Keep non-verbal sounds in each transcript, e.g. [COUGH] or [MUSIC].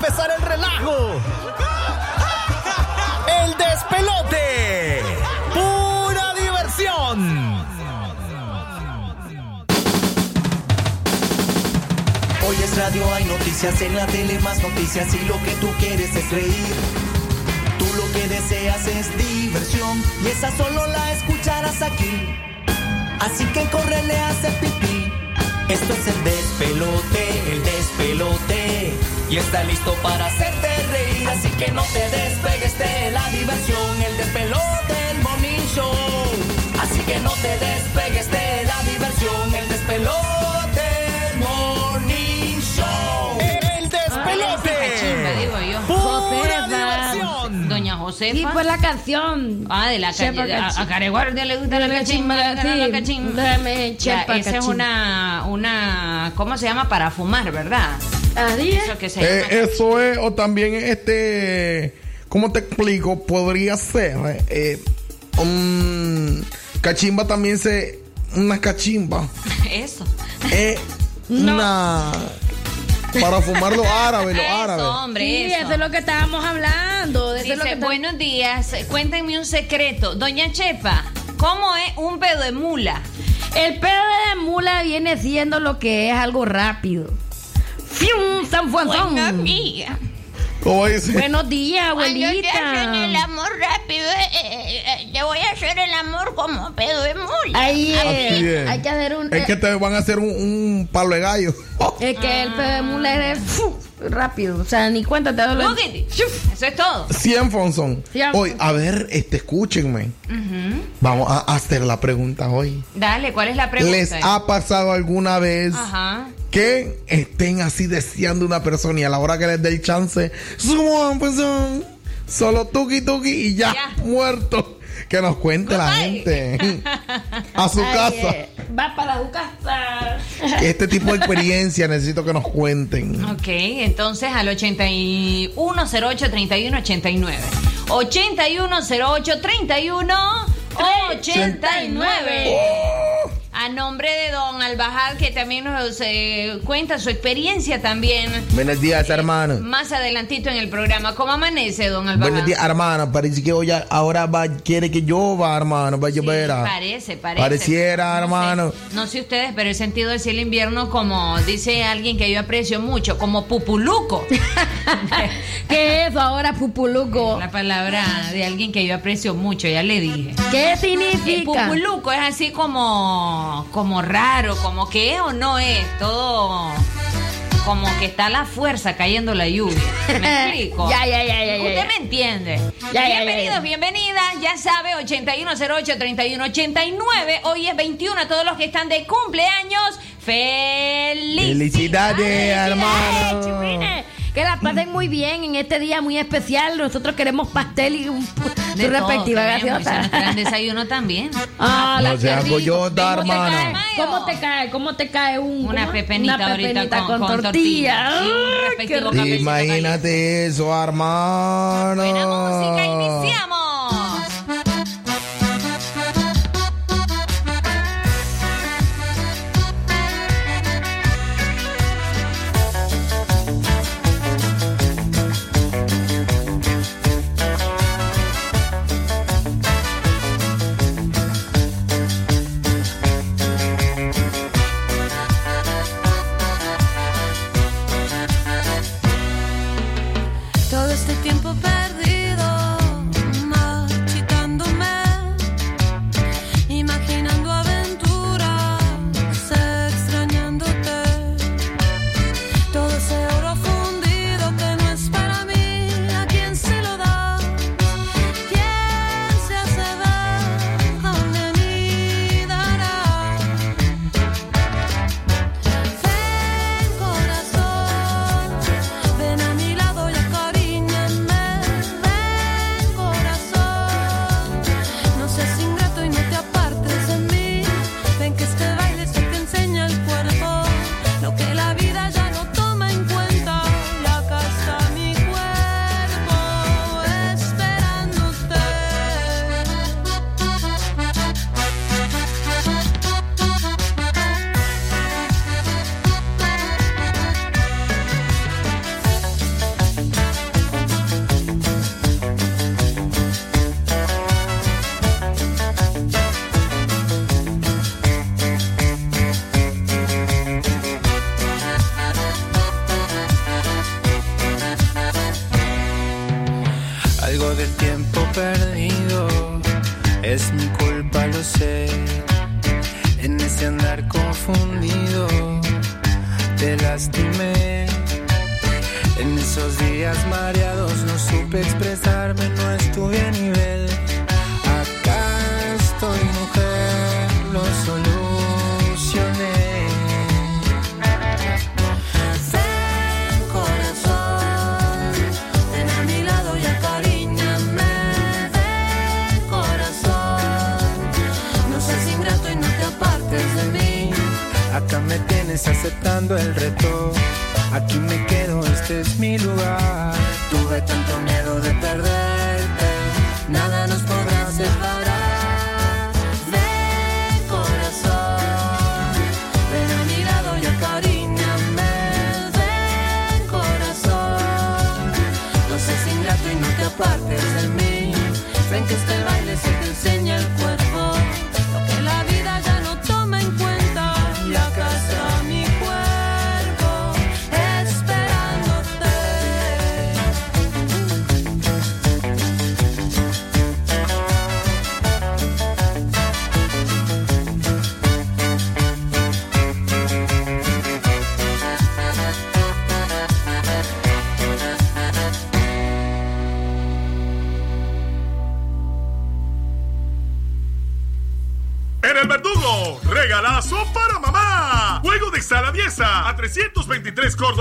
empezar el relajo. El despelote. Pura diversión. Hoy es radio, hay noticias en la tele, más noticias y lo que tú quieres es reír. Tú lo que deseas es diversión y esa solo la escucharás aquí. Así que córrele a hacer pipí. Esto es el despelote, el despelote. Y está listo para hacerte reír. Así que no te despegues de la diversión, el despelote, el morning. Así que no te despegues de la diversión, el despelote, Josefa. Y pues la canción. Ah, de la calle. A, a Careguardia le gusta la cachimba, la cachimba. Esa es una, una, ¿cómo se llama? Para fumar, ¿verdad? Eso que se Eh, llama. eso es, o también este, ¿cómo te explico? Podría ser, eh, un cachimba también se, una cachimba, [LAUGHS] Eso. es una, para fumar los árabes, los Eso, árabes. hombre, Sí, eso. eso es lo que estábamos hablando. es Dice, que buenos días, cuéntenme un secreto. Doña Chepa, ¿cómo es un pedo de mula? El pedo de mula viene siendo lo que es algo rápido. ¡Fium! ¡San! Buena amiga. ¿Cómo dice? Buenos días, Cuando te hacen el abuelita. amor rápido, eh, eh, eh, te voy a hacer el amor como pedo de mula. Ahí Así es. Hay que hacer un. Es que te van a hacer un, un palo de gallo. Es que el pedo de mula es. Rápido. O sea, ni cuenta te doy. Eso es todo. 100 Fonson. Hoy, a ver, este, escúchenme. Vamos a hacer la pregunta hoy. Dale, ¿cuál es la pregunta? ¿Les ha pasado alguna vez Ajá. que estén así deseando una persona y a la hora que les dé el chance, pues, son solo tuki tuki y ya, Ya. muerto? Que nos cuente la gente a su Ay, casa. eh, Va para su casa. Este tipo de experiencia necesito que nos cuenten. Ok, entonces al 8108-3189. 8108-3189. A nombre de don Albajal, que también nos eh, cuenta su experiencia también. Buenos días, hermano. Más adelantito en el programa. ¿Cómo amanece, don Albajal? Buenos días, hermano. Parece que hoy ahora va, quiere que llueva, hermano. Va a Sí, llover. parece, parece. Pareciera, No sé- hermano. no sé ustedes, pero he sentido el cielo invierno como dice alguien que yo aprecio mucho, como pupuluco. [LAUGHS] [LAUGHS] ¿Qué es ahora, pupuluco? La palabra de alguien que yo aprecio mucho, ya le dije. ¿Qué El significa? pupuluco es así como, como raro, como que es o no es, todo como que está la fuerza cayendo la lluvia. ¿Me [LAUGHS] explico? Ya, ya, ya, ya, ya, Usted ya. me entiende. Ya, ya, ya, Bienvenidos, ya. bienvenidas. Ya sabe, 8108-3189. Hoy es 21. Todos los que están de cumpleaños, felicidades. Felicidades, hermano. churrines. Que la pasen muy bien en este día muy especial. Nosotros queremos pastel y un, su De todo respectiva gaseosa. traen desayuno también. Ah, No la sea goyota, ¿Cómo te hermano. cae? ¿Cómo te cae? ¿Cómo te cae un, Una pepenita Una ahorita pepenita con- con tortilla. tortilla? Ay, qué Imagínate eso, hermano. Buena música, iniciamos.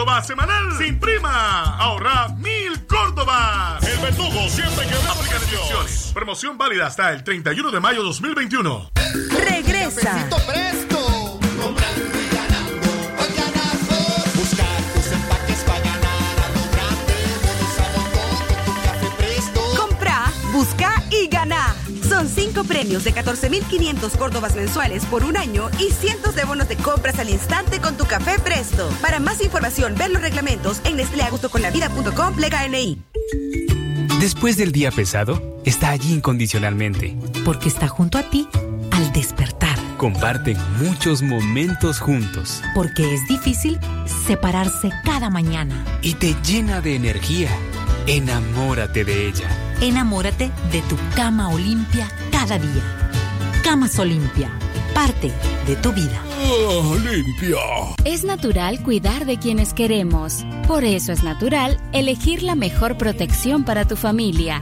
Córdoba semanal sin prima. Ahorra mil Córdobas. El verdugo siempre que fábrica de diversiones. Promoción válida hasta el 31 de mayo 2021. Regresa. Premios de 14.500 córdobas mensuales por un año y cientos de bonos de compras al instante con tu café Presto. Para más información, ver los reglamentos en nestleagustoconlavida.com plega NI. Después del día pesado, está allí incondicionalmente. Porque está junto a ti al despertar. Comparten muchos momentos juntos Porque es difícil separarse cada mañana. y te llena de energía. Enamórate de ella. Enamórate de tu cama Olimpia cada día. Camas Olimpia, parte de tu vida. limpia. Es natural cuidar de quienes queremos. Por eso es natural elegir la mejor protección para tu familia.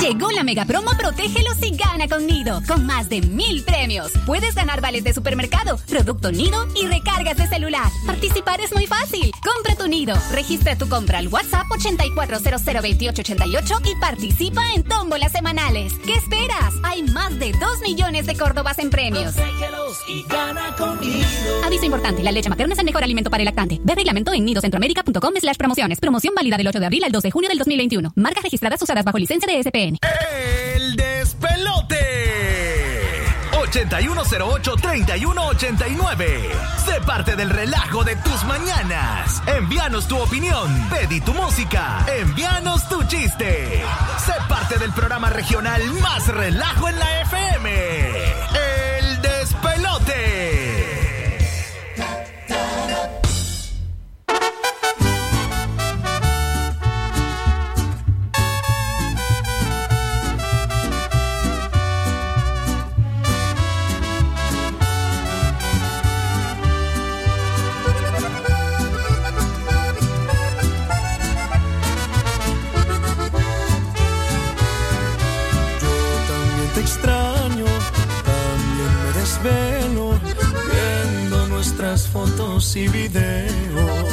Llegó la mega promo Protégelos y gana con Nido, con más de mil premios. Puedes ganar vales de supermercado, producto Nido y recargas de celular. Participar es muy fácil. Compra tu Nido, registra tu compra al WhatsApp 84002888 y participa en tómbolas semanales. ¿Qué esperas? Hay más de 2 millones de Córdobas en premios. y gana conmigo. Aviso importante, la leche materna es el mejor alimento para el lactante. Ve reglamento en nidocentroamérica.com slash promociones. Promoción válida del 8 de abril al 2 de junio del 2021. Marcas registradas usadas bajo licencia de SPN. El despelote. 8108-3189. Sé parte del relajo de tus mañanas. Envíanos tu opinión. Pedí tu música. Envíanos tu chiste. Sé parte del programa regional más relajo en la FM. Y videos.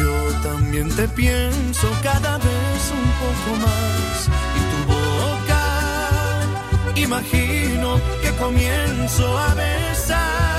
Yo también te pienso cada vez un poco más. Y tu boca, imagino que comienzo a besar.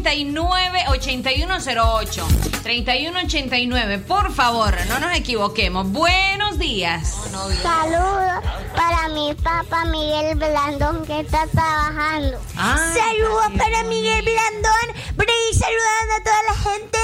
3189-8108. 3189, por favor, no nos equivoquemos. Buenos días. Saludos para mi papá Miguel Blandón que está trabajando. Ah, Saludos para Miguel Blandón. Por saludando a toda la gente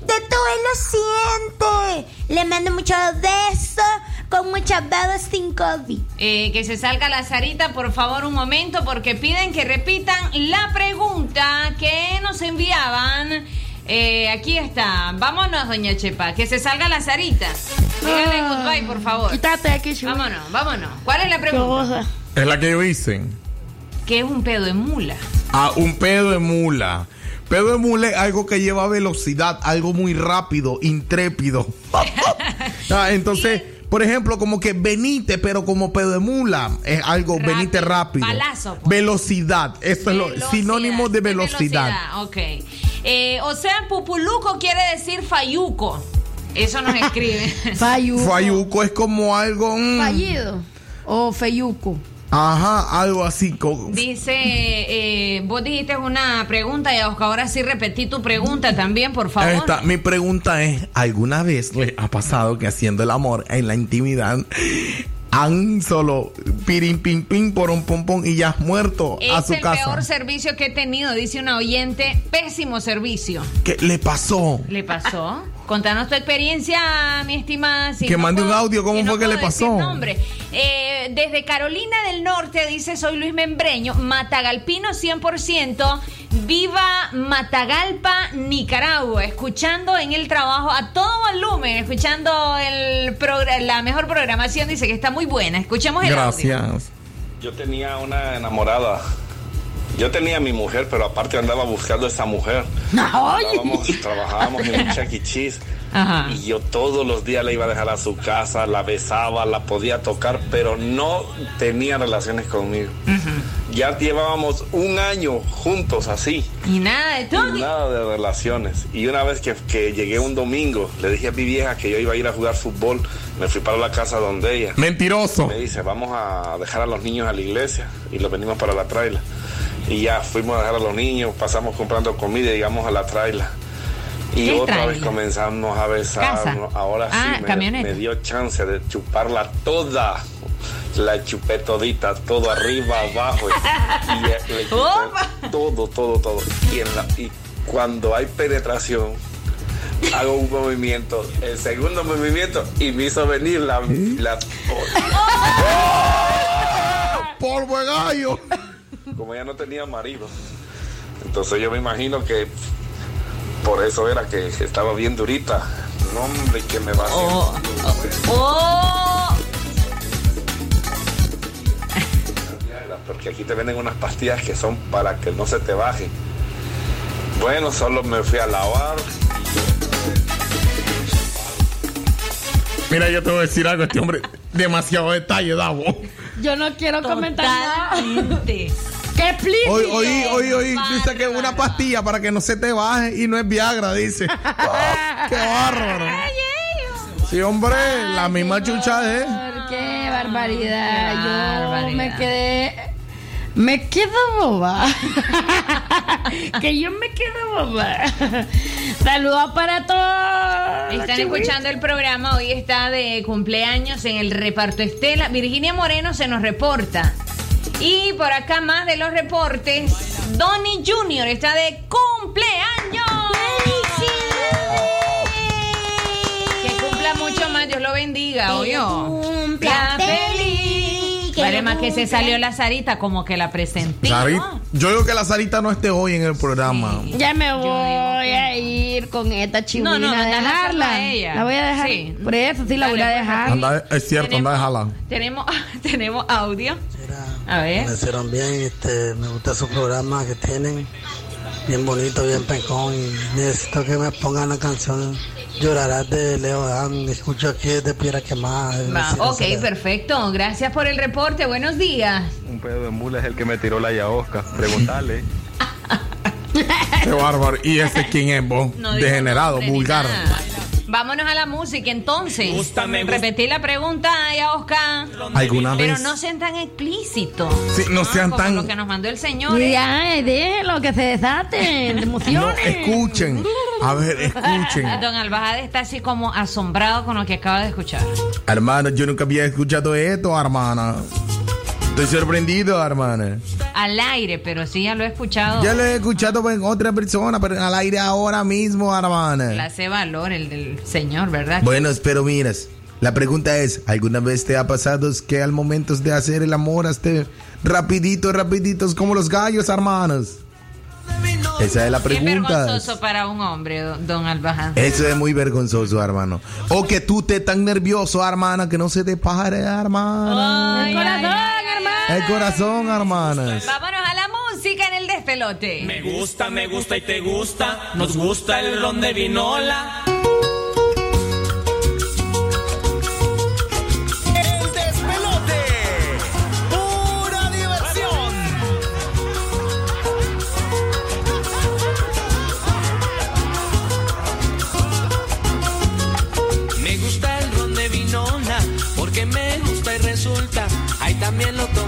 de todo el occidente. Le mando muchos besos con muchas babas sin COVID. Eh, que se salga la Sarita, por favor, un momento, porque piden que repitan la pregunta que nos enviaban. Eh, aquí está. Vámonos, doña Chepa. Que se salga la Sarita. Díganle Ah. goodbye, por favor. Quítate aquí, chulo. Vámonos, vámonos. ¿Cuál es la Qué pregunta? Es la que yo hice. ¿Qué es un pedo de mula? Ah, un pedo de mula. Pedo de mula es algo que lleva velocidad, algo muy rápido, intrépido. [LAUGHS] Ah, entonces, por ejemplo, como que venite, pero como pedo de mula, es algo Rápido, venite rápido. balazo, pues. Velocidad, esto es lo Velocidad, sinónimo de velocidad. Ok. Eh, o sea, pupuluco quiere decir fayuco. Eso nos escribe. [LAUGHS] Fayuco. Fayuco es como algo. mm, Fallido. O feyuco. Ajá, algo así. Dice, eh, vos dijiste una pregunta y ahora sí repetí tu pregunta también, por favor. Esta, mi pregunta es, ¿alguna vez le ha pasado que haciendo el amor en la intimidad han solo pirin pin pin por un pom pom y ya has muerto a Es su el casa? peor servicio que he tenido, dice una oyente. Pésimo servicio. ¿Qué le pasó? ¿Le pasó? Contanos tu experiencia, mi estimada. si Que no mande un audio, ¿cómo si no fue que le pasó? nombre. Eh, desde Carolina del Norte, dice, soy Luis Membreño, Matagalpino 100%, viva Matagalpa, Nicaragua, escuchando en el trabajo a todo volumen, escuchando el la mejor programación, dice que está muy buena. Escuchemos el audio. Gracias. Yo tenía una enamorada. Yo tenía a mi mujer, pero aparte andaba buscando a esa mujer. [LAUGHS] Andábamos, trabajábamos en un Chuck E. Cheese. Ajá. Y yo todos los días la iba a dejar a su casa, la besaba, la podía tocar, pero no tenía relaciones conmigo. Ya llevábamos un año juntos así. Y nada de Y todo. nada de relaciones. Y una vez que, que llegué un domingo, le dije a mi vieja que yo iba a ir a jugar fútbol. Me fui para la casa donde ella. Mentiroso. Me dice, vamos a dejar a los niños a la iglesia. Y los venimos para la traila. Y ya fuimos a dejar a los niños, pasamos comprando comida y llegamos a la traila. Y ¿Qué otra vez comenzamos a besarnos. Casa. Ahora Ah, sí me, dio chance de chuparla toda. La chupé todita, todo arriba, abajo. Y, y le [LAUGHS] chupé Opa. todo, todo, todo. Y, en la- y cuando hay penetración, hago un movimiento, el segundo movimiento, y me hizo venir la. la [LAUGHS] Polvo de gallo. como ella no tenía marido. Entonces yo me imagino que por eso era que estaba bien durita. No, hombre, que me va a hacer. ¡Oh! Porque aquí te venden unas pastillas que son para que no se te baje. Bueno, solo me fui a lavar. Mira, yo te voy a decir algo, este hombre, demasiado detalle, Davo. Yo no quiero comentar nada. ¡Qué explícito! Hoy, hoy, hoy, hoy, dice que es una pastilla para que no se te baje y no es Viagra, dice. Oh, [LAUGHS] ¡Qué bárbaro! Sí, hombre, la misma chucha es. ¡Qué barbaridad! Yo barbaridad. me quedé. Me quedo boba. [LAUGHS] que yo me quedo boba. Saludos para todos. Están Chihuahua. escuchando el programa, hoy está de cumpleaños en el reparto Estela. Virginia Moreno se nos reporta. Y por acá más de los reportes, Donny Jr. está de cumpleaños. Que cumpla mucho más, Dios lo bendiga, oyó. cumpla La feliz, que Además lo que se salió la Sarita, como que la presenté. ¿no? yo digo que la Sarita no esté hoy en el programa. Ya me voy a ir con esta chivina No, no, a dejarla. a ella. La voy a dejar. Sí. Por eso sí la voy a Dale, pues, dejar. Anda, es cierto, anda, déjala. Tenemos, [LAUGHS] tenemos audio. A ver. Me hicieron bien, este, me gusta su programa que tienen, bien bonito, bien pecón, y necesito que me pongan la canción Llorarás de Leo Dan, escucho aquí desde Piedra Quemada. de Va, Vecino ok, perfecto. Gracias por el reporte. Buenos días. Un pedo de mula es el que me tiró la yaosca. Preguntarle. [LAUGHS] Qué bárbaro. ¿Y ese quién es vos? No Degenerado, vulgar. nada. Vámonos a la música entonces. gusta, me gusta. Repetí la pregunta, ya Oscar. ¿Alguna Pero vez? no sean tan explícitos. Sí, no sean como tan- lo que nos mandó el señor. ¿eh? Ya, eh, déjelo que se desaten [LAUGHS] No, emociones. escuchen. A ver, escuchen. [LAUGHS] Don Albajade está así como asombrado con lo que acaba de escuchar. Hermano, yo nunca había escuchado esto, hermana. Estoy sorprendido, hermana. Al aire, pero sí ya lo he escuchado. Ya lo he escuchado en otra persona, pero al aire ahora mismo, hermana. Clase valor, el del señor, ¿verdad? Bueno, pero miras, la pregunta es, ¿alguna vez te ha pasado que al momento de hacer el amor esté rapidito, rapiditos como los gallos, hermanos? Esa es la Es pregunta. vergonzoso para un hombre, don- Albajade. Eso es muy vergonzoso, hermano. O que tú te tan nervioso, hermana, que no se te pare, hermana. Ay, ay, ay. El corazón, hermanas. Vámonos a la música en el despelote. Me gusta, me gusta y te gusta. Nos gusta el ron de vinola. También lo tomo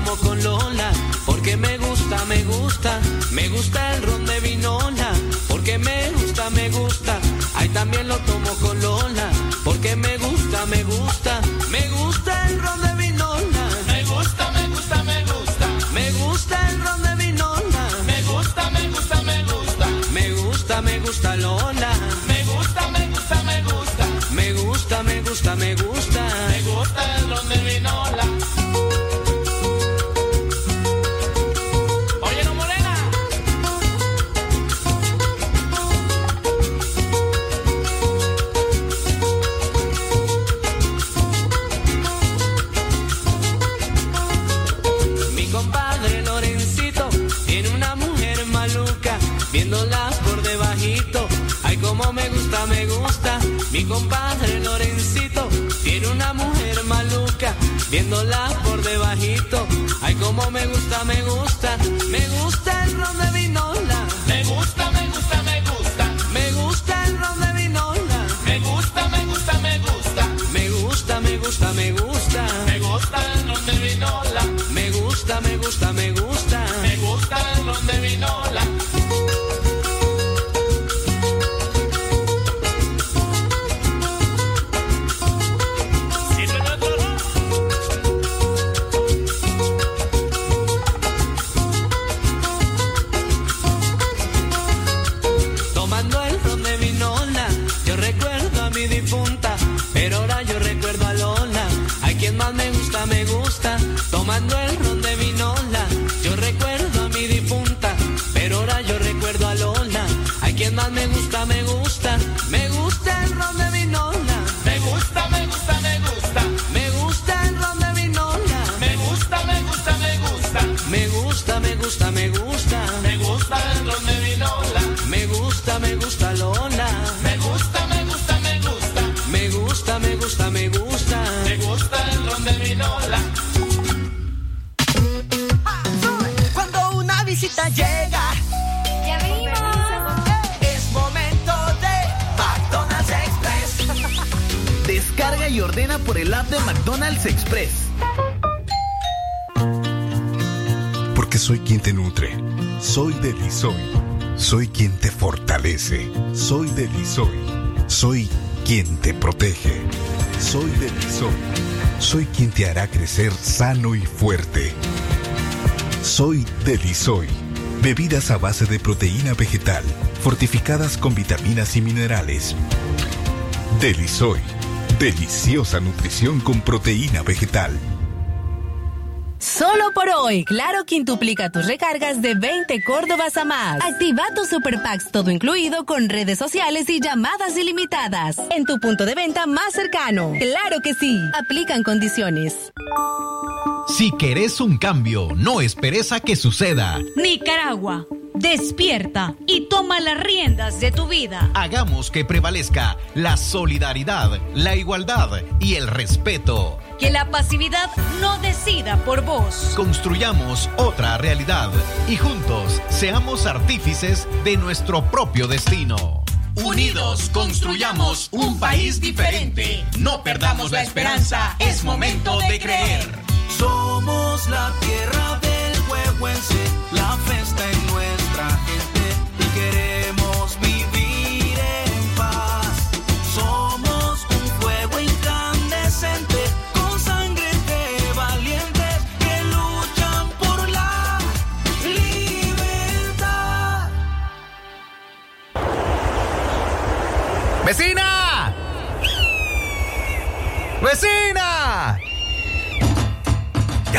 Soy. Soy quien te protege. Soy Delisoy. Soy quien te hará crecer sano y fuerte. Soy Delisoy. Bebidas a base de proteína vegetal, fortificadas con vitaminas y minerales. Delisoy. Deliciosa nutrición con proteína vegetal. Hoy, Claro quintuplica tus recargas de 20 Córdobas a más. Activa tus Super Packs todo incluido con redes sociales y llamadas ilimitadas. En tu punto de venta más cercano. Claro que sí. Aplican condiciones. Si querés un cambio, no esperes a que suceda. Nicaragua, despierta y toma las riendas de tu vida. Hagamos que prevalezca la solidaridad, la igualdad y el respeto. Que la pasividad no decida por vos. Construyamos otra realidad y juntos seamos artífices de nuestro propio destino. Unidos construyamos un país diferente. No perdamos la esperanza, es momento de creer. Somos la tierra del huehuense, la fiesta en nuestra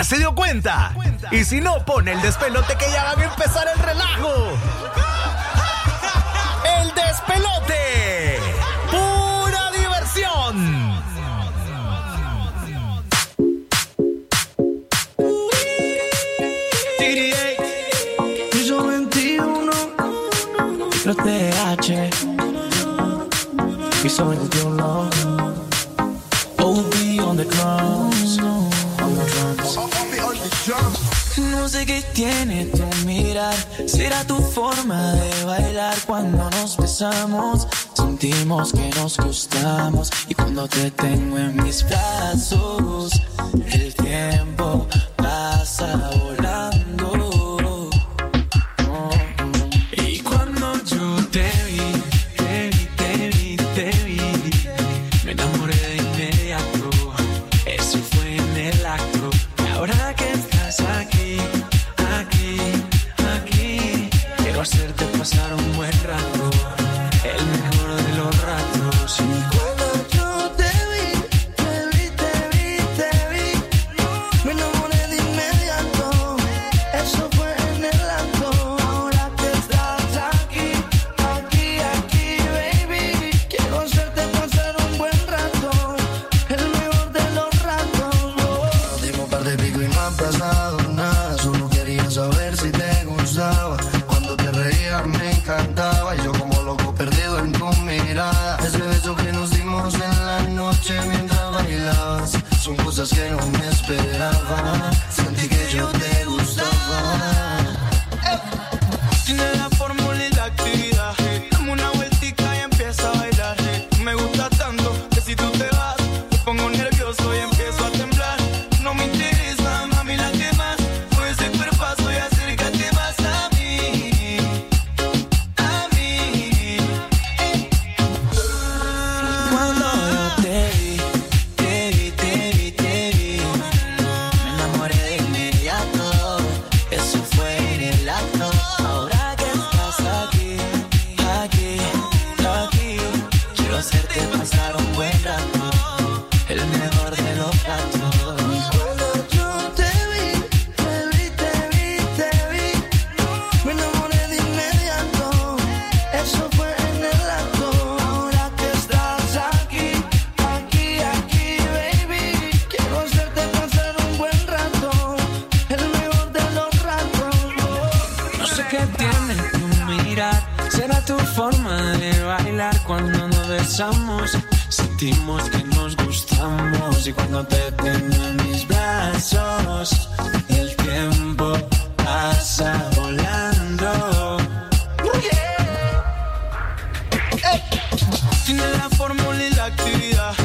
se dio cuenta? Y si no, pone el despelote que ya van a empezar el relajo. ¡El despelote! ¡Pura diversión! Piso 21, los TH. Piso 21, No sé qué tiene tu mirar, será tu forma de bailar cuando nos besamos. Sentimos que nos gustamos y cuando te tengo en mis brazos, el tiempo pasa volando. Actividad.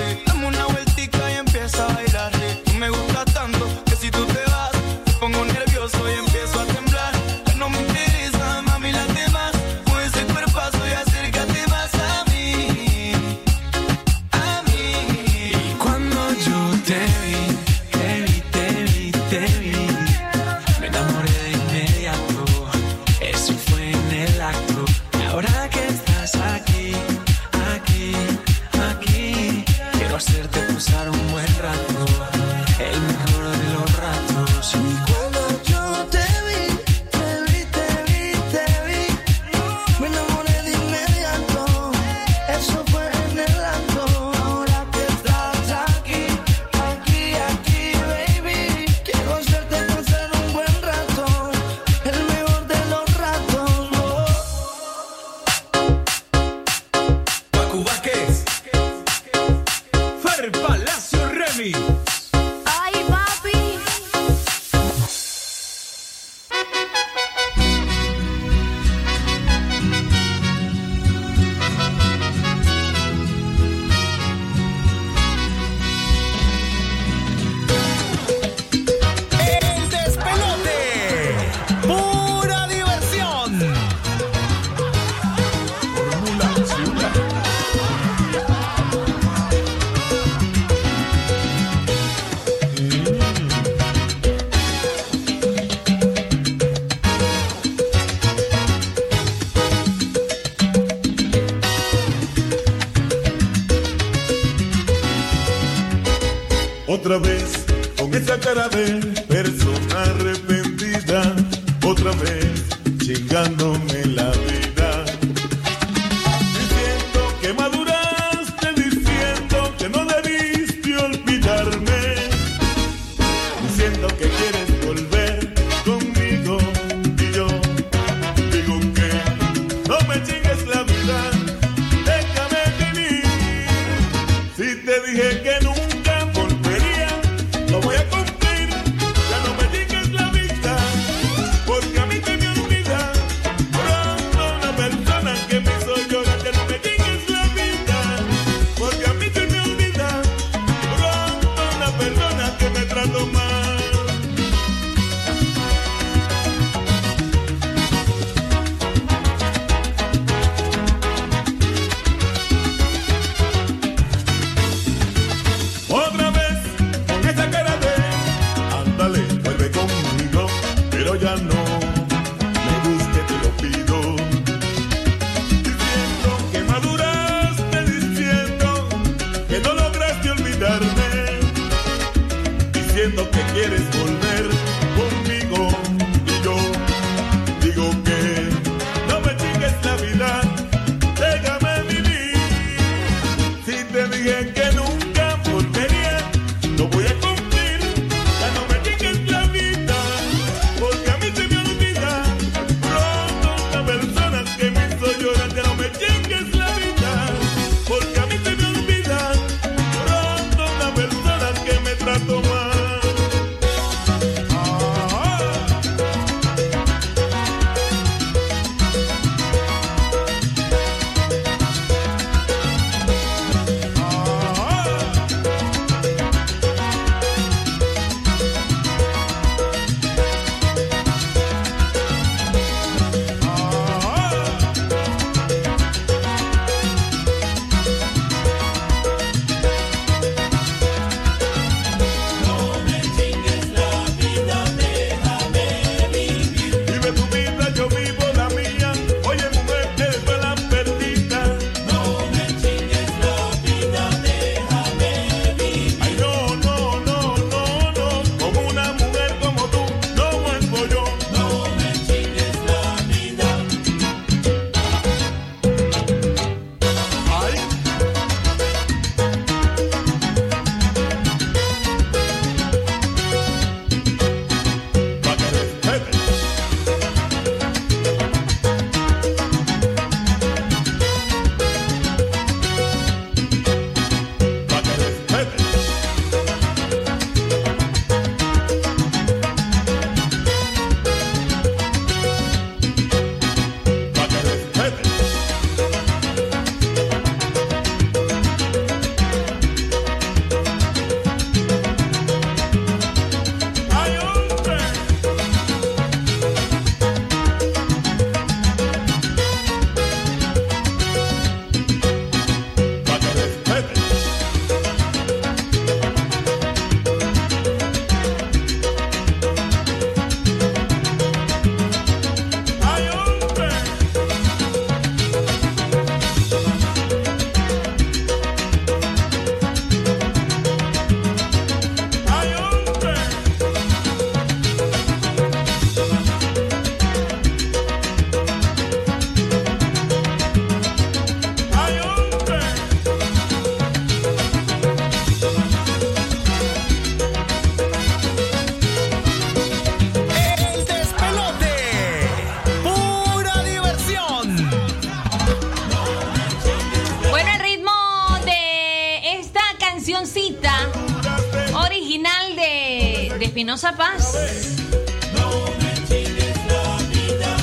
Espinosa Paz.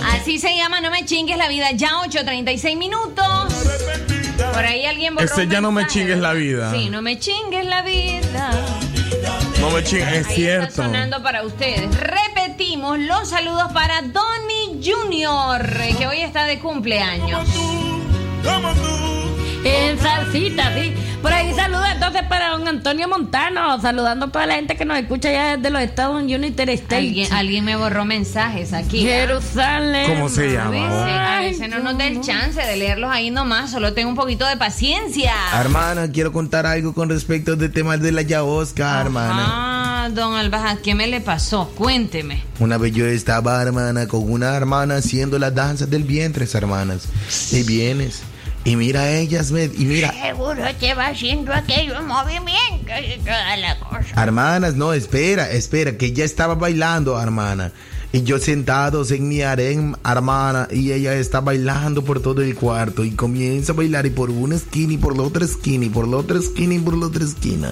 Así se llama No me chingues la vida. Ya 8.36 minutos. Por ahí alguien borró Ese ya no me chingues la vida. Sí, no me chingues la vida. No me chingues, es Ahí cierto. Está sonando para ustedes. Repetimos los saludos para Donny Junior, que hoy está de cumpleaños. En salsita, sí. Por ahí saluda entonces para don Antonio Montano, saludando a toda la gente que nos escucha ya desde los Estados United States. Alguien, alguien me borró mensajes aquí. ¿ah? Jerusalén. ¿Cómo se A veces, llama? a veces no nos da el chance de leerlos ahí nomás, solo tengo un poquito de paciencia. Hermana, quiero contar algo con respecto del tema de la yaosca, hermana. Ah, don Albaja, ¿qué me le pasó? Cuénteme. Una vez yo estaba, hermana, con una hermana haciendo las danzas del vientre, hermanas. Y vienes. Y mira a ellas, y mira, Seguro que va haciendo aquellos movimientos y toda la cosa. hermanas, no, espera, espera, que ya estaba bailando, hermana. Y yo sentados en mi harén, hermana, y ella está bailando por todo el cuarto y comienza a bailar y por una esquina y por la otra esquina y por la otra esquina y por la otra esquina.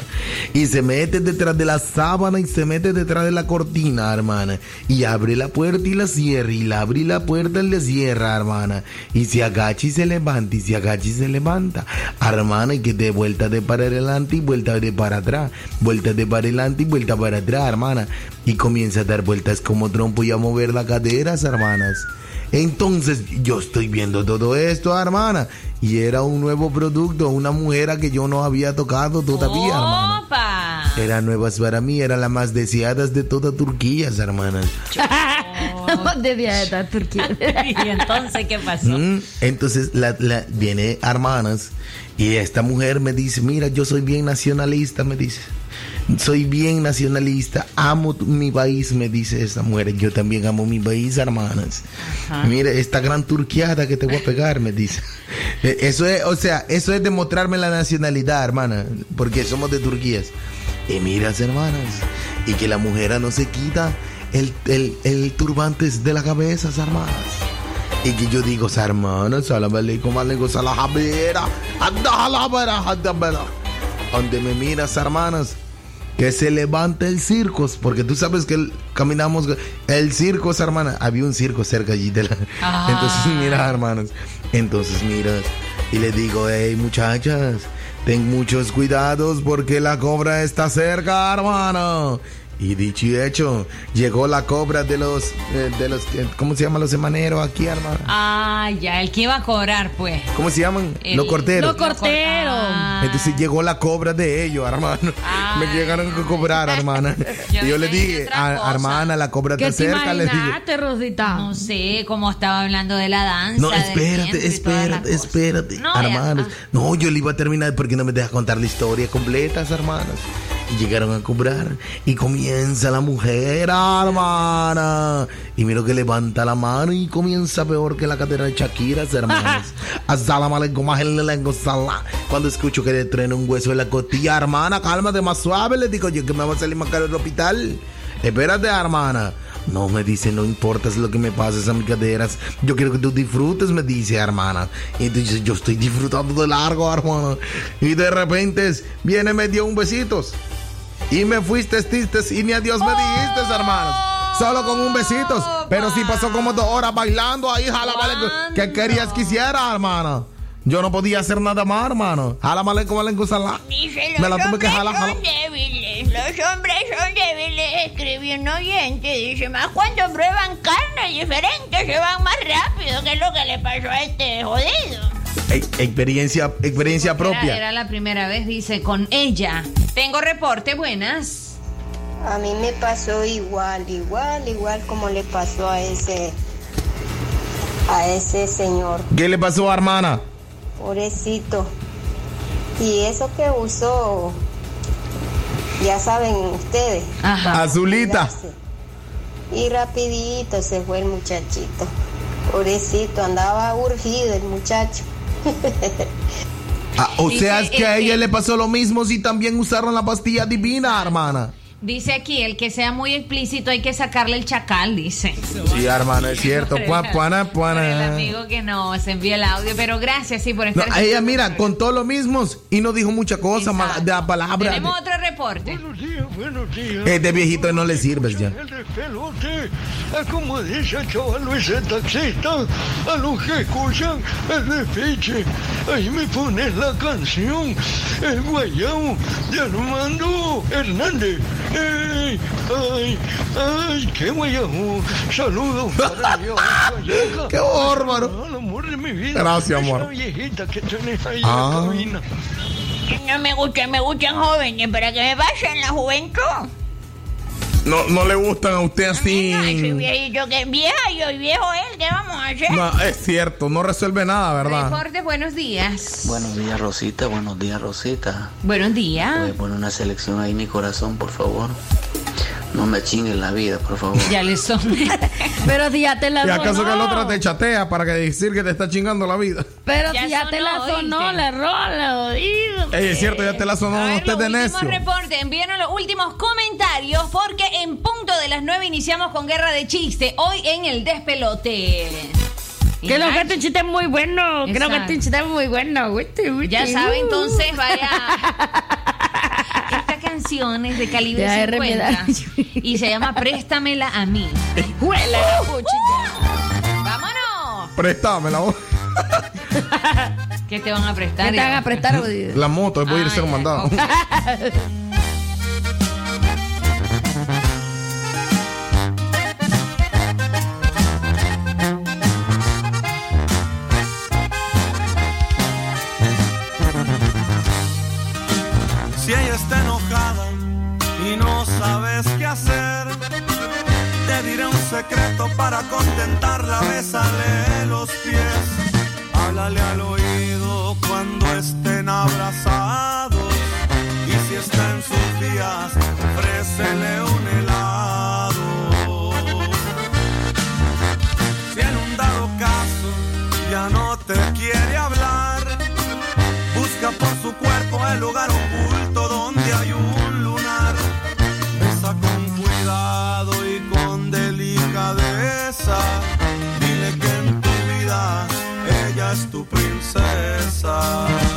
Y se mete detrás de la sábana y se mete detrás de la cortina, hermana. Y abre la puerta y la cierra y la abre la puerta y la cierra, hermana. Y se agacha y se levanta y se agacha y se levanta. Hermana, y que de vuelta de para adelante y vuelta de para atrás. Vuelta de para adelante y vuelta para atrás, hermana. Y comienza a dar vueltas como trompo y a mover las caderas, hermanas. Entonces yo estoy viendo todo esto, hermana. Y era un nuevo producto, una mujer que yo no había tocado todavía, hermana. ¡Opa! Eran nuevas para mí, eran las más deseadas de toda Turquía, hermanas. [LAUGHS] de día de toda Turquía. [LAUGHS] ¿Y entonces qué pasó? Mm, Entonces la, la- viene hermanas y esta mujer me dice, mira, yo soy bien nacionalista, me dice. Soy bien nacionalista, amo mi país, me dice esta mujer. Yo también amo mi país, hermanas. Ajá. Mira, esta gran turqueada que te voy a pegar, me dice. [LAUGHS] Eh, Eso es, o sea, eso es demostrarme la nacionalidad, hermana, porque somos de Turquías. Y miras, hermanas, y que la mujer no se quita el, el, el turbante de la cabeza, hermanas. Y que yo digo, hermanas, salam aleikum, aleikum, salam habera. Donde me miras, hermanas, que se levanta el circo, porque tú sabes que el- caminamos, el circo, hermana, había un circo cerca allí de la... Ah. [LAUGHS] Entonces, mira, hermanos, entonces miras, y le digo, hey, muchachas, ten muchos cuidados porque la cobra está cerca, hermano. Y dicho y hecho, llegó la cobra de los, eh, de los, eh, ¿cómo se llaman los semaneros aquí, hermano? Ah, ya, el que iba a cobrar, pues. ¿Cómo se llaman? El- los corteros. Los corteros. Ah. Entonces llegó la cobra de ellos, hermano. Me llegaron a cobrar, hermana. [LAUGHS] y yo le dije, "A- hermana, la cobra ¿Qué está te cerca. Le dije, imaginaste, Rosita? No sé cómo estaba hablando de la danza. no, espérate, espérate, espérate. No, ya, hermanos. ah. No, yo le iba a terminar porque no me deja contar la historia completa, hermanos. Y llegaron a cobrar. Y comienza la mujer, hermana. Y miro que levanta la mano y comienza peor que la cadera de Shakira, hermanos. [LAUGHS] Cuando escucho que le truena un hueso en la costilla, hermana, cálmate más suave. Le digo yo que me va a salir más caro el hospital. Espérate, hermana. No, me dice, no importa lo que me pases a mis caderas. Yo quiero que tú disfrutes, me dice, hermana. Y entonces yo estoy disfrutando de largo, hermana. Y de repente viene, me dio un besitos. Y me fuiste, tistes, y ni a Dios me dijiste, hermanos. Solo con un besitos. Pero sí pasó como dos horas bailando ahí, jala, vale. ¿Qué querías que hiciera, hermana? Yo no podía hacer nada más, hermano. Jala, vale, como le salá. Dice, los Me la tuve que jalar, débiles, los hombres son débiles, escribió un oyente, dice, más cuando prueban carne diferente se van más rápido, que es lo que le pasó a este jodido. Experiencia, experiencia Era, propia. era la primera vez, dice, con ella. Tengo reporte, buenas. A mí me pasó igual, igual, igual como le pasó a ese a ese señor, ¿Qué le pasó, hermana? pobrecito. Y eso que usó, ya saben ustedes. para Azulita. Y rapidito se fue el muchachito. Pobrecito, andaba urgido el muchacho. Ah, o sea, es que a ella eh. le pasó lo mismo si también usaron la pastilla divina, hermana. Dice aquí, el que sea muy explícito hay que sacarle el chacal, dice. Sí, hermana, es cierto. Por Pua, el- puana, por el puana. amigo que no se envía el audio, pero gracias, sí, por No, estar. a ella, mira, contó lo mismo y no dijo mucha cosa, ma- de la palabra. Tenemos otro reporte. Buenos días, buenos días. Este viejito no le sirves ya. El como dice el chaval Luis el taxista, a los que escuchan el despeche. Ahí me pones la canción, el guayao de Armando Hernández. ¡Ey! ¡Ay! ¡Ay! ¡Qué guayao! Saludos [LAUGHS] para Dios. ¡Qué bárbaro! El amor de mi vida. Gracias, amor. Esa viejita que tenés ahí Ah. en la cabina. No me gustan, me gustan jóvenes, para que me vayan la juventud. No, no le gustan a usted así. Ese viejito que es vieja yo y viejo él, ¿qué vamos a hacer? No, es cierto, no resuelve nada, ¿verdad? Reporte, buenos días. Buenos días, Rosita. Buenos días, Rosita. Buenos días. Voy a poner una selección ahí, mi corazón, por favor. No me chinguen la vida, por favor. Ya le son. [LAUGHS] Pero si ya te la ¿Y acaso que el sonó. otro te chatea para que decir que te está chingando la vida? Pero Ya si ya te la sonó, sonó ¿oíste? la rola, oído. Ey, es cierto, ya te la sonó A ver, usted los de necio. reportes, envíenos los últimos comentarios porque en punto de las 9 iniciamos con Guerra de Chiste, hoy en el despelote. Que lo que este chiste es muy bueno. Creo que Exacto. este chiste es muy bueno. Uite, uite, Ya sabe, uh. entonces vaya. [LAUGHS] Esta canción es de calibre Ya, R me da. 50 y se llama Préstamela a mí. ¡Huele! ¡Vámonos! Préstame la voz. ¿Qué te van a prestar? ¿Qué te van a prestar? La moto, voy a ir a ser mandado. [LAUGHS] te diré un secreto para contentarla, bésale los pies, háblale al oído cuando estén abrazados. Y si está en sus días, ofrécele un princesa.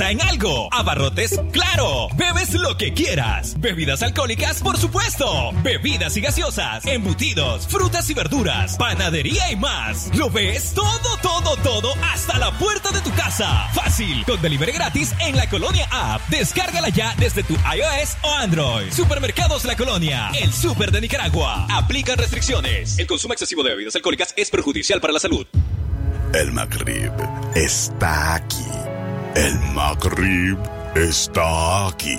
En algo. Abarrotes, claro. Bebes lo que quieras. Bebidas alcohólicas, por supuesto. Bebidas y gaseosas, embutidos, frutas y verduras, panadería y más. Lo ves todo, todo, todo hasta la puerta de tu casa. Fácil, con delivery gratis en la Colonia App. Descárgala ya desde tu iOS o Android. Supermercados La Colonia, el super de Nicaragua. Aplican restricciones. El consumo excesivo de bebidas alcohólicas es perjudicial para la salud. El Magrib está aquí. El Magrib está aquí.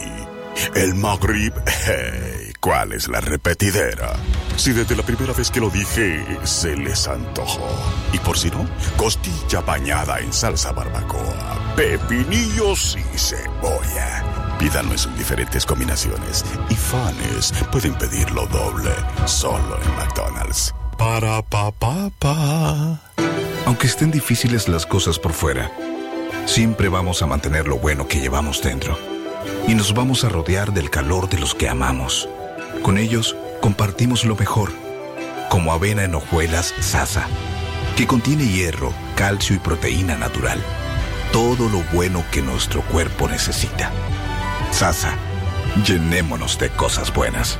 El Magrib, hey, ¿cuál es la repetidera? Si desde la primera vez que lo dije se les antojó. Y por si no, costilla bañada en salsa barbacoa, pepinillos y cebolla. Pídanlo en diferentes combinaciones. Y fans pueden pedirlo doble, solo en McDonald's. Para pa pa pa. Aunque estén difíciles las cosas por fuera, siempre vamos a mantener lo bueno que llevamos dentro. Y nos vamos a rodear del calor de los que amamos. Con ellos compartimos lo mejor, como avena en hojuelas Sasa, que contiene hierro, calcio y proteína natural. Todo lo bueno que nuestro cuerpo necesita. Sasa, llenémonos de cosas buenas.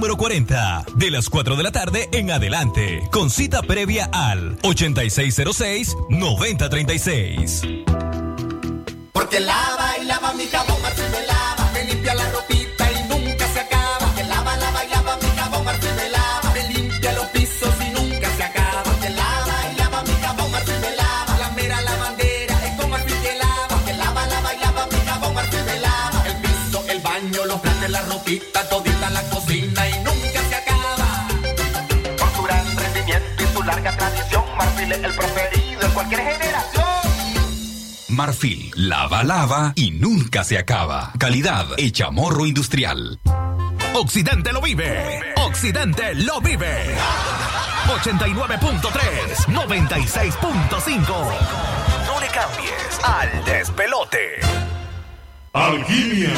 40. De las 4 de la tarde en adelante. Con cita previa al 8606-9036. Porque lava y lava mi jabón, Marfil me lava, me limpia la ropita y nunca se acaba. Que lava, lava y lava mi jabón, Marfil me lava, me limpia los pisos y nunca se acaba. Que lava y lava mi jabón, Marfil me lava, la mera lavandera es con Marfil que lava. Que lava, lava y lava mi jabón, Marfil me lava, el piso, el baño, los platos, la ropita, todita Marfil el preferido en cualquier generación. Marfil, lava, lava y nunca se acaba. Calidad hecha morro industrial. Occidente lo vive. Occidente lo vive. 89.3, 96.5. No le cambies al despelote. Alquimia.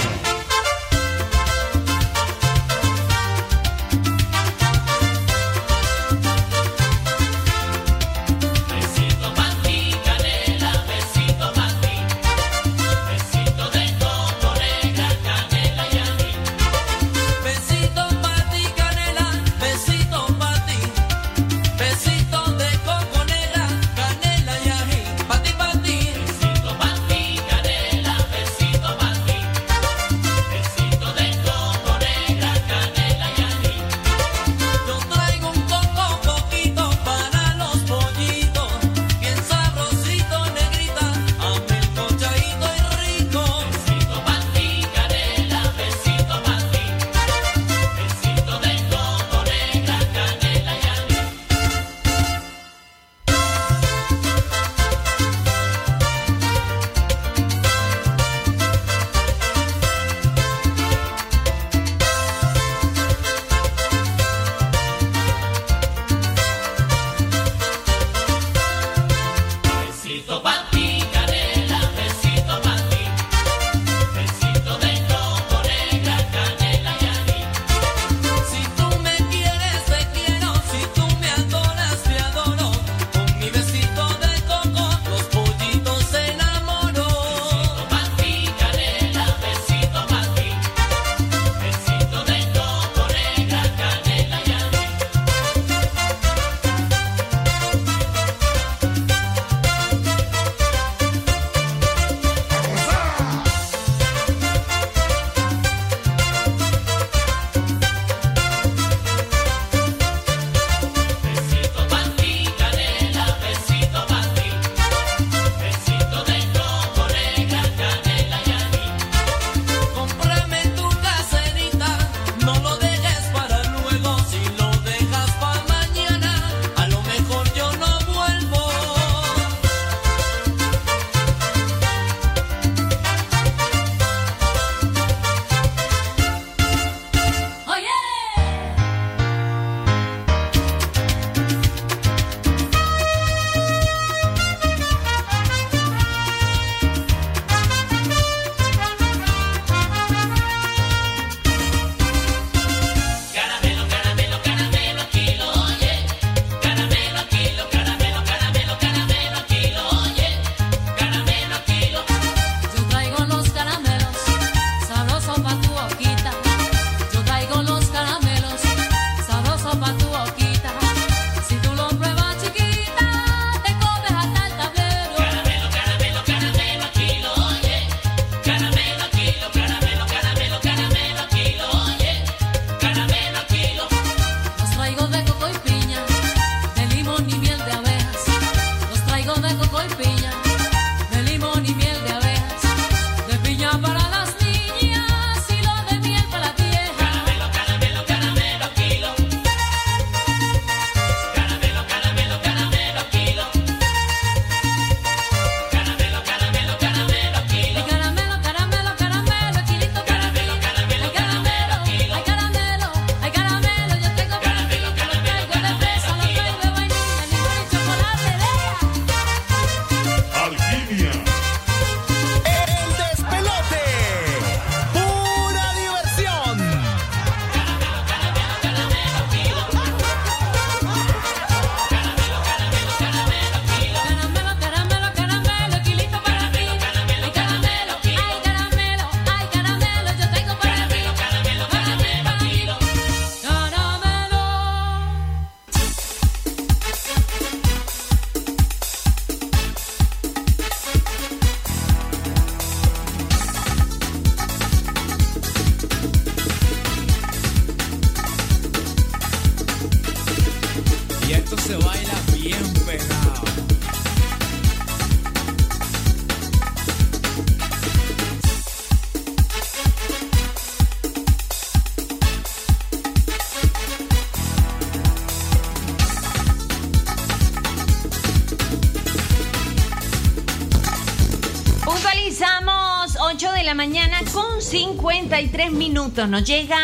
53 minutos. Nos llega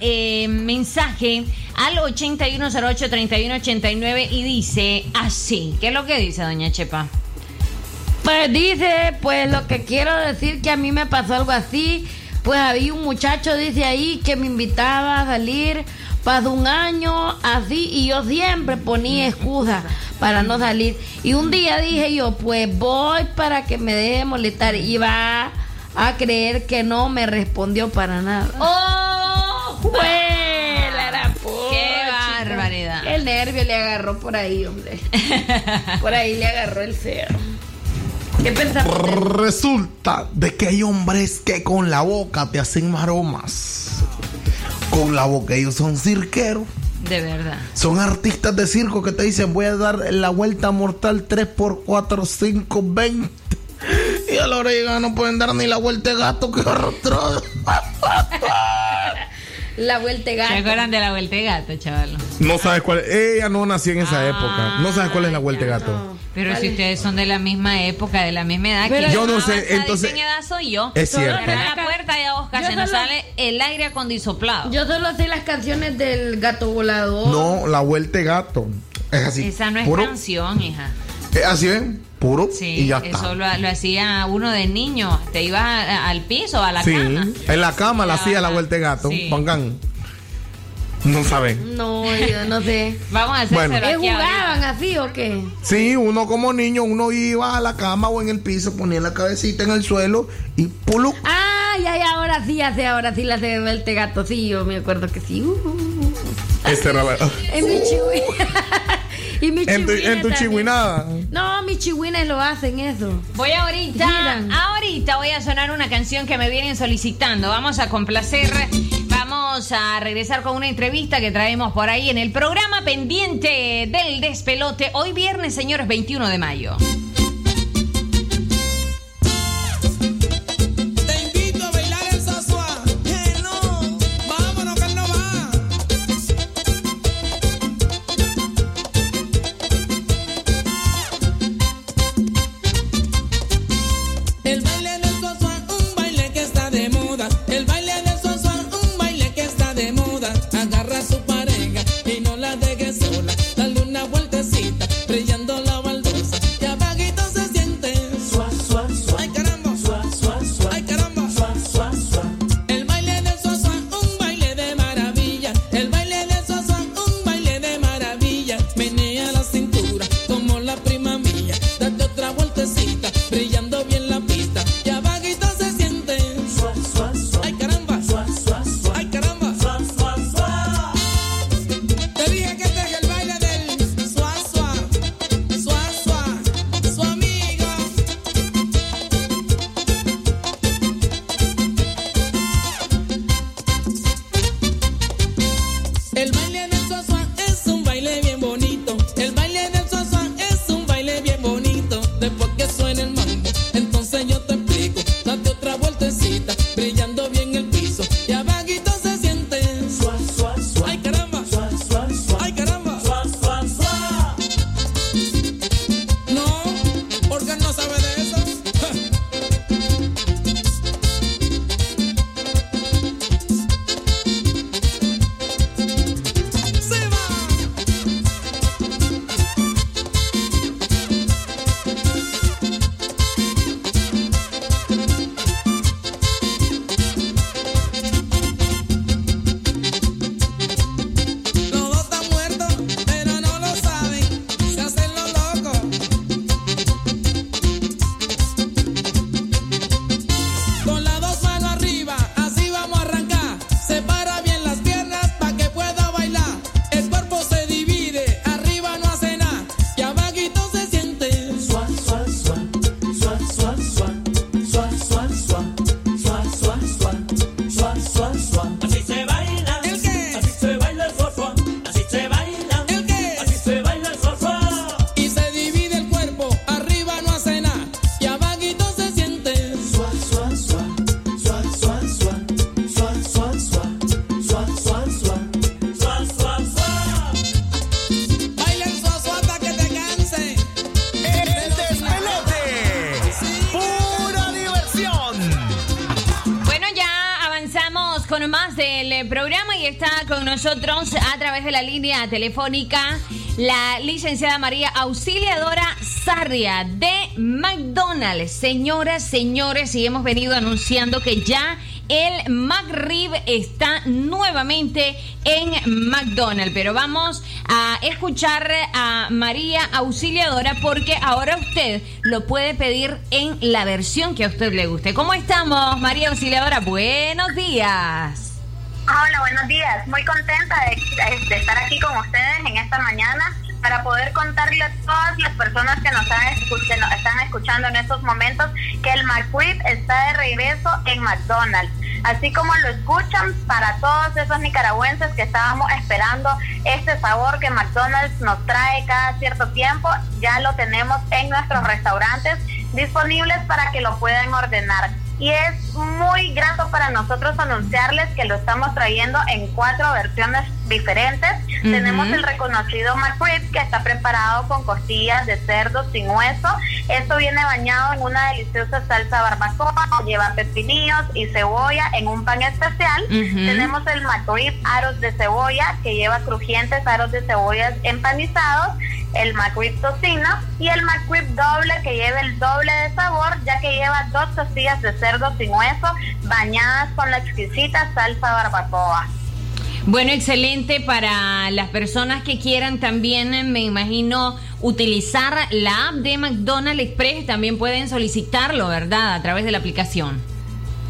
eh, mensaje al 8108-3189 y dice así. ¿Qué es lo que dice, doña Chepa? Pues dice, pues lo que quiero decir que a mí me pasó algo así. Pues había un muchacho, dice ahí, que me invitaba a salir. Pasó un año así y yo siempre ponía excusa para no salir. Y un día dije yo, pues voy para que me deje de molestar. Y va a creer que no me respondió para nada. ¡Oh! ¡Fue la gran ¡Qué barbaridad! El nervio le agarró por ahí, hombre. [LAUGHS] por ahí le agarró el feo. ¿Qué pensamos? Resulta de que hay hombres que con la boca te hacen maromas. Con la boca ellos son cirqueros. De verdad. Son artistas de circo que te dicen voy a dar la vuelta mortal 3 por 4, 5, 20. Y a la hora de llegar no pueden dar ni la vuelta de gato que arrastró. La vuelta de gato. ¿Se acuerdan de la vuelta de gato, chaval? No sabes cuál Ella no nació en esa época. No sabes cuál es la vuelta de gato. Pero si ustedes son de la misma época, de la misma edad, Pero que yo no sé, y entonces- sin edad soy yo. Es cierto. La puerta de Oscar, Yo se nos sale el aire acondisoplado. Yo solo sé las canciones del gato volador. No, la vuelta de gato. Es así. Esa no es puro, canción, hija. Es así, ¿ven? Puro Sí, y ya eso está. lo, lo hacía uno de niño. Te ibas a- al piso, a la Sí, cama. en la cama la Ya, hacía la vuelta de gato. sí. Pongan. No saben. No, yo no sé. Vamos a hacer Bueno. ¿Eh, ¿Jugaban así o qué? Sí, uno como niño, uno iba a la cama o en el piso, ponía la cabecita en el suelo y pulu. Ay, ay, ahora sí, ya sé, ahora sí la sé de este gato. Sí, yo me acuerdo que sí. Uh, uh, uh. Era la- En mi [LAUGHS] chihuahua. Y mi En tu, en tu chihuinada. No, mis chihuines lo hacen eso. Voy ahorita, Giran. ahorita voy a sonar una canción que me vienen solicitando. Vamos a complacer, vamos a regresar con una entrevista que traemos por ahí en el programa pendiente del despelote. Hoy viernes, señores, 21 de mayo. Través de la línea telefónica la licenciada María Auxiliadora Sarria de McDonald's. Señoras, señores, y hemos venido anunciando que ya el McRib está nuevamente en McDonald's. Pero vamos a escuchar a María Auxiliadora porque ahora usted lo puede pedir en la versión que a usted le guste. ¿Cómo estamos, María Auxiliadora? Buenos días. Hola, buenos días. Muy contenta de, de estar aquí con ustedes en esta mañana para poder contarle a todas las personas que nos están escuchando en estos momentos que el McRib está de regreso en McDonald's. Así como lo escuchan, para todos esos nicaragüenses que estábamos esperando este sabor que McDonald's nos trae cada cierto tiempo, ya lo tenemos en nuestros restaurantes disponibles para que lo puedan ordenar. Y es muy grato para nosotros anunciarles que lo estamos trayendo en cuatro versiones diferentes. Tenemos el reconocido McRib que está preparado con costillas de cerdo sin hueso. Esto viene bañado en una deliciosa salsa barbacoa, lleva pepinillos y cebolla en un pan especial. Tenemos el McRib aros de cebolla que lleva crujientes aros de cebollas empanizados el McRib tocino y el McRib doble que lleva el doble de sabor ya que lleva dos costillas de cerdo sin hueso bañadas con la exquisita salsa barbacoa. Bueno, excelente para las personas que quieran también, eh, me imagino, utilizar la app de McDonald's Express. También pueden solicitarlo, ¿verdad? A través de la aplicación.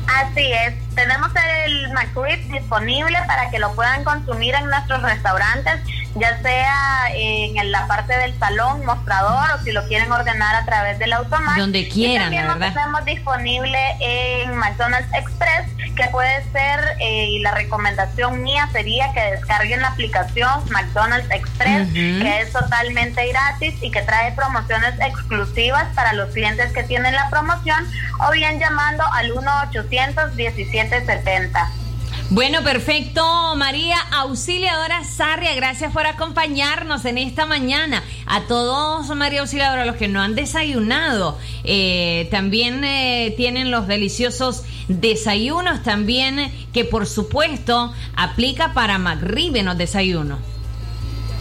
Así es, tenemos el McRib disponible para que lo puedan consumir en nuestros restaurantes, ya sea en la parte del salón, mostrador o si lo quieren ordenar a través del automático. Donde quieran, y también la lo verdad. tenemos disponible en McDonald's Express, que puede ser, eh, y la recomendación mía sería que descarguen la aplicación McDonald's Express, que es totalmente gratis y que trae promociones exclusivas para los clientes que tienen la promoción, o bien llamando al 1-800-1770. Bueno, perfecto, María Auxiliadora Sarria, gracias por acompañarnos en esta mañana. A todos, María Auxiliadora, los que no han desayunado, eh, también eh, tienen los deliciosos desayunos también, que por supuesto aplica para McRib en los desayunos.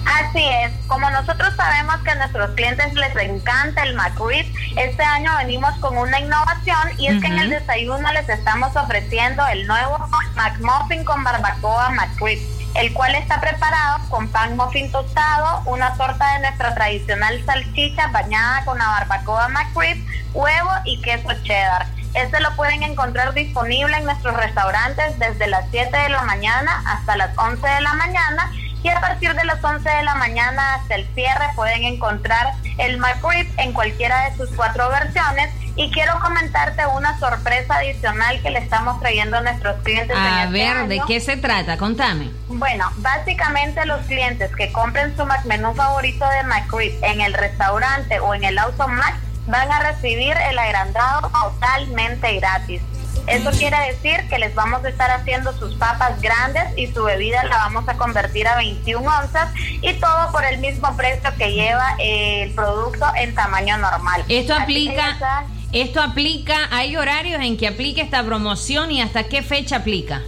Así es, como nosotros sabemos que a nuestros clientes les encanta el McRib, este año venimos con una innovación y es que en el desayuno les estamos ofreciendo el nuevo McMuffin con barbacoa McRib, el cual está preparado con pan muffin tostado, una torta de nuestra tradicional salchicha bañada con la barbacoa McRib, huevo y queso cheddar. Este lo pueden encontrar disponible en nuestros restaurantes desde las 7 de la mañana hasta las 11 de la mañana y a partir de las 11 de la mañana hasta el cierre pueden encontrar el McRib en cualquiera de sus cuatro versiones. Y quiero comentarte una sorpresa adicional que le estamos trayendo a nuestros clientes. en A este ver, ¿de qué se trata? Contame. Bueno, básicamente los clientes que compren su Mac menú favorito de McRib en el restaurante o en el Automac van a recibir el agrandado totalmente gratis. Eso quiere decir que les vamos a estar haciendo sus papas grandes y su bebida la vamos a convertir a 21 onzas y todo por el mismo precio que lleva el producto en tamaño normal. Esto Así aplica, esto aplica, hay horarios en que aplica esta promoción y hasta qué fecha aplica.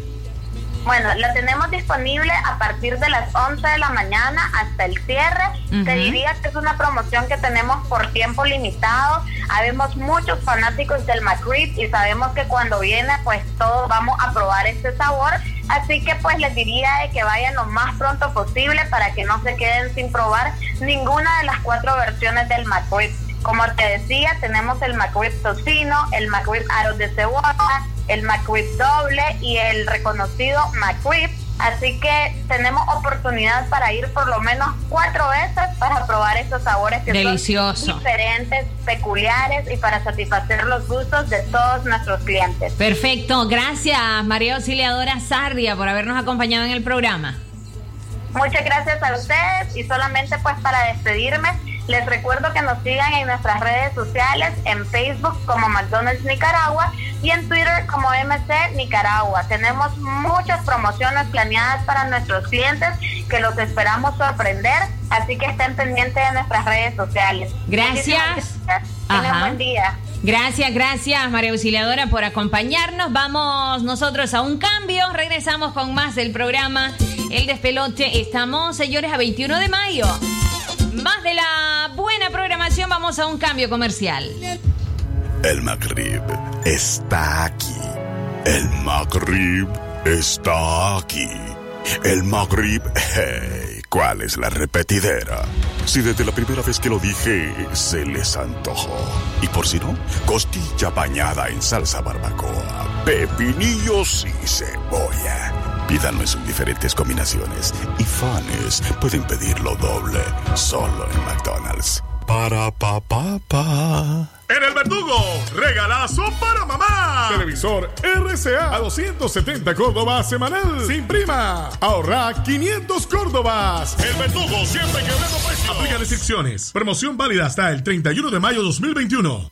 Bueno, la tenemos disponible a partir de las 11 de la mañana hasta el cierre. Ujú. Te diría que es una promoción que tenemos por tiempo limitado. Habemos muchos fanáticos del McRib y sabemos que cuando viene pues todos vamos a probar este sabor. Así que pues les diría de que vayan lo más pronto posible para que no se queden sin probar ninguna de las cuatro versiones del McRib. Como te decía, tenemos el McRib tocino, el McRib aros de cebolla, el McRib doble y el reconocido McRib. Así que tenemos oportunidad para ir por lo menos cuatro veces para probar estos sabores que Delicioso. son diferentes, peculiares y para satisfacer los gustos de todos nuestros clientes. Perfecto, gracias María Auxiliadora Sarria por habernos acompañado en el programa. Muchas gracias a ustedes y solamente pues para despedirme les recuerdo que nos sigan en nuestras redes sociales en Facebook como McDonald's Nicaragua y en Twitter como MC Nicaragua. Tenemos muchas promociones planeadas para nuestros clientes que los esperamos sorprender, así que estén pendientes de nuestras redes sociales. Gracias. Tengan buen día. Gracias, gracias María Auxiliadora por acompañarnos. Vamos nosotros a un cambio. Regresamos con más del programa El Despelote. Estamos, señores, a 21 de mayo. Más de la buena programación, vamos a un cambio comercial. El McRib está aquí. El McRib está aquí. El McRib, hey, ¿cuál es la repetidera? Si desde la primera vez que lo dije se les antojó. Y por si no, costilla bañada en salsa barbacoa, pepinillos y cebolla. Pídanlo en diferentes combinaciones y fans pueden pedirlo doble solo en McDonald's. Para pa pa pa. En el Verdugo, regalazo para mamá. Televisor RCA a 270 Córdoba semanal. Sin prima. Ahorra 500 Córdobas. El Verdugo siempre quebrando precios. Aplica restricciones. Promoción válida hasta el 31 de mayo 2021.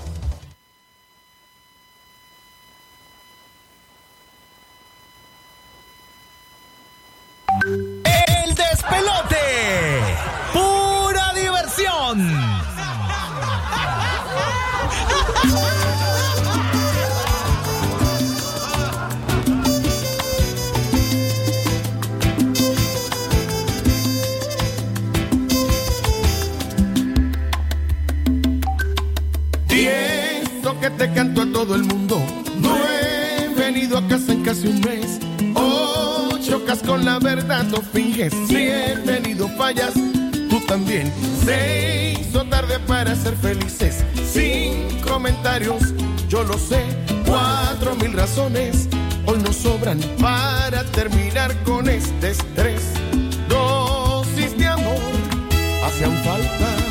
Todo el mundo. No he venido a casa en casi un mes. Oh, chocas con la verdad, no finges. Si he fallas, tú también. Se hizo tarde para ser felices. Sin comentarios, yo lo sé. Cuatro mil razones hoy nos sobran para terminar con este estrés. Dosis de amor hacían falta.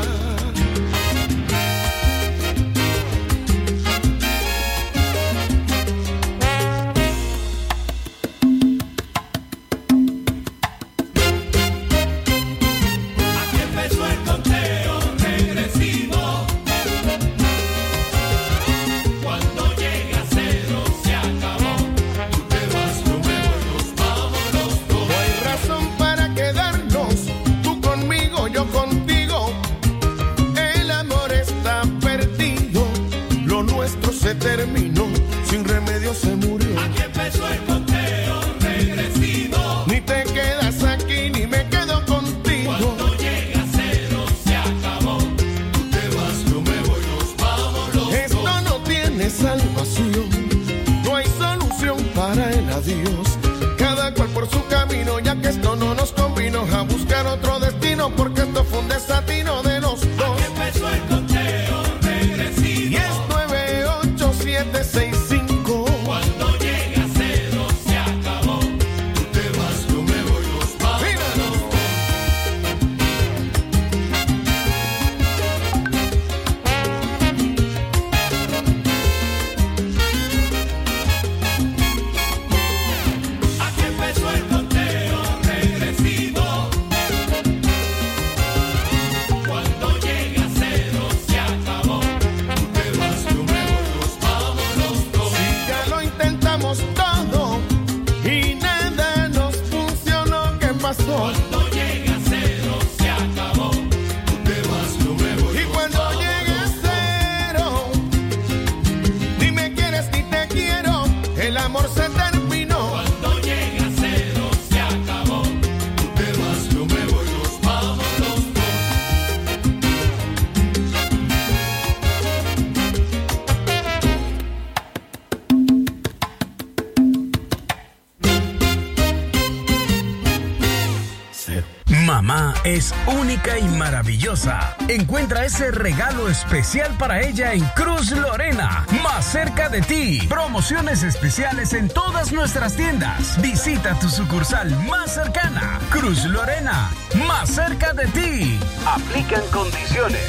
Es única y maravillosa. Encuentra ese regalo especial para ella en Cruz Lorena, más cerca de ti. Promociones especiales en todas nuestras tiendas. Visita tu sucursal más cercana. Cruz Lorena, más cerca de ti. Aplican condiciones.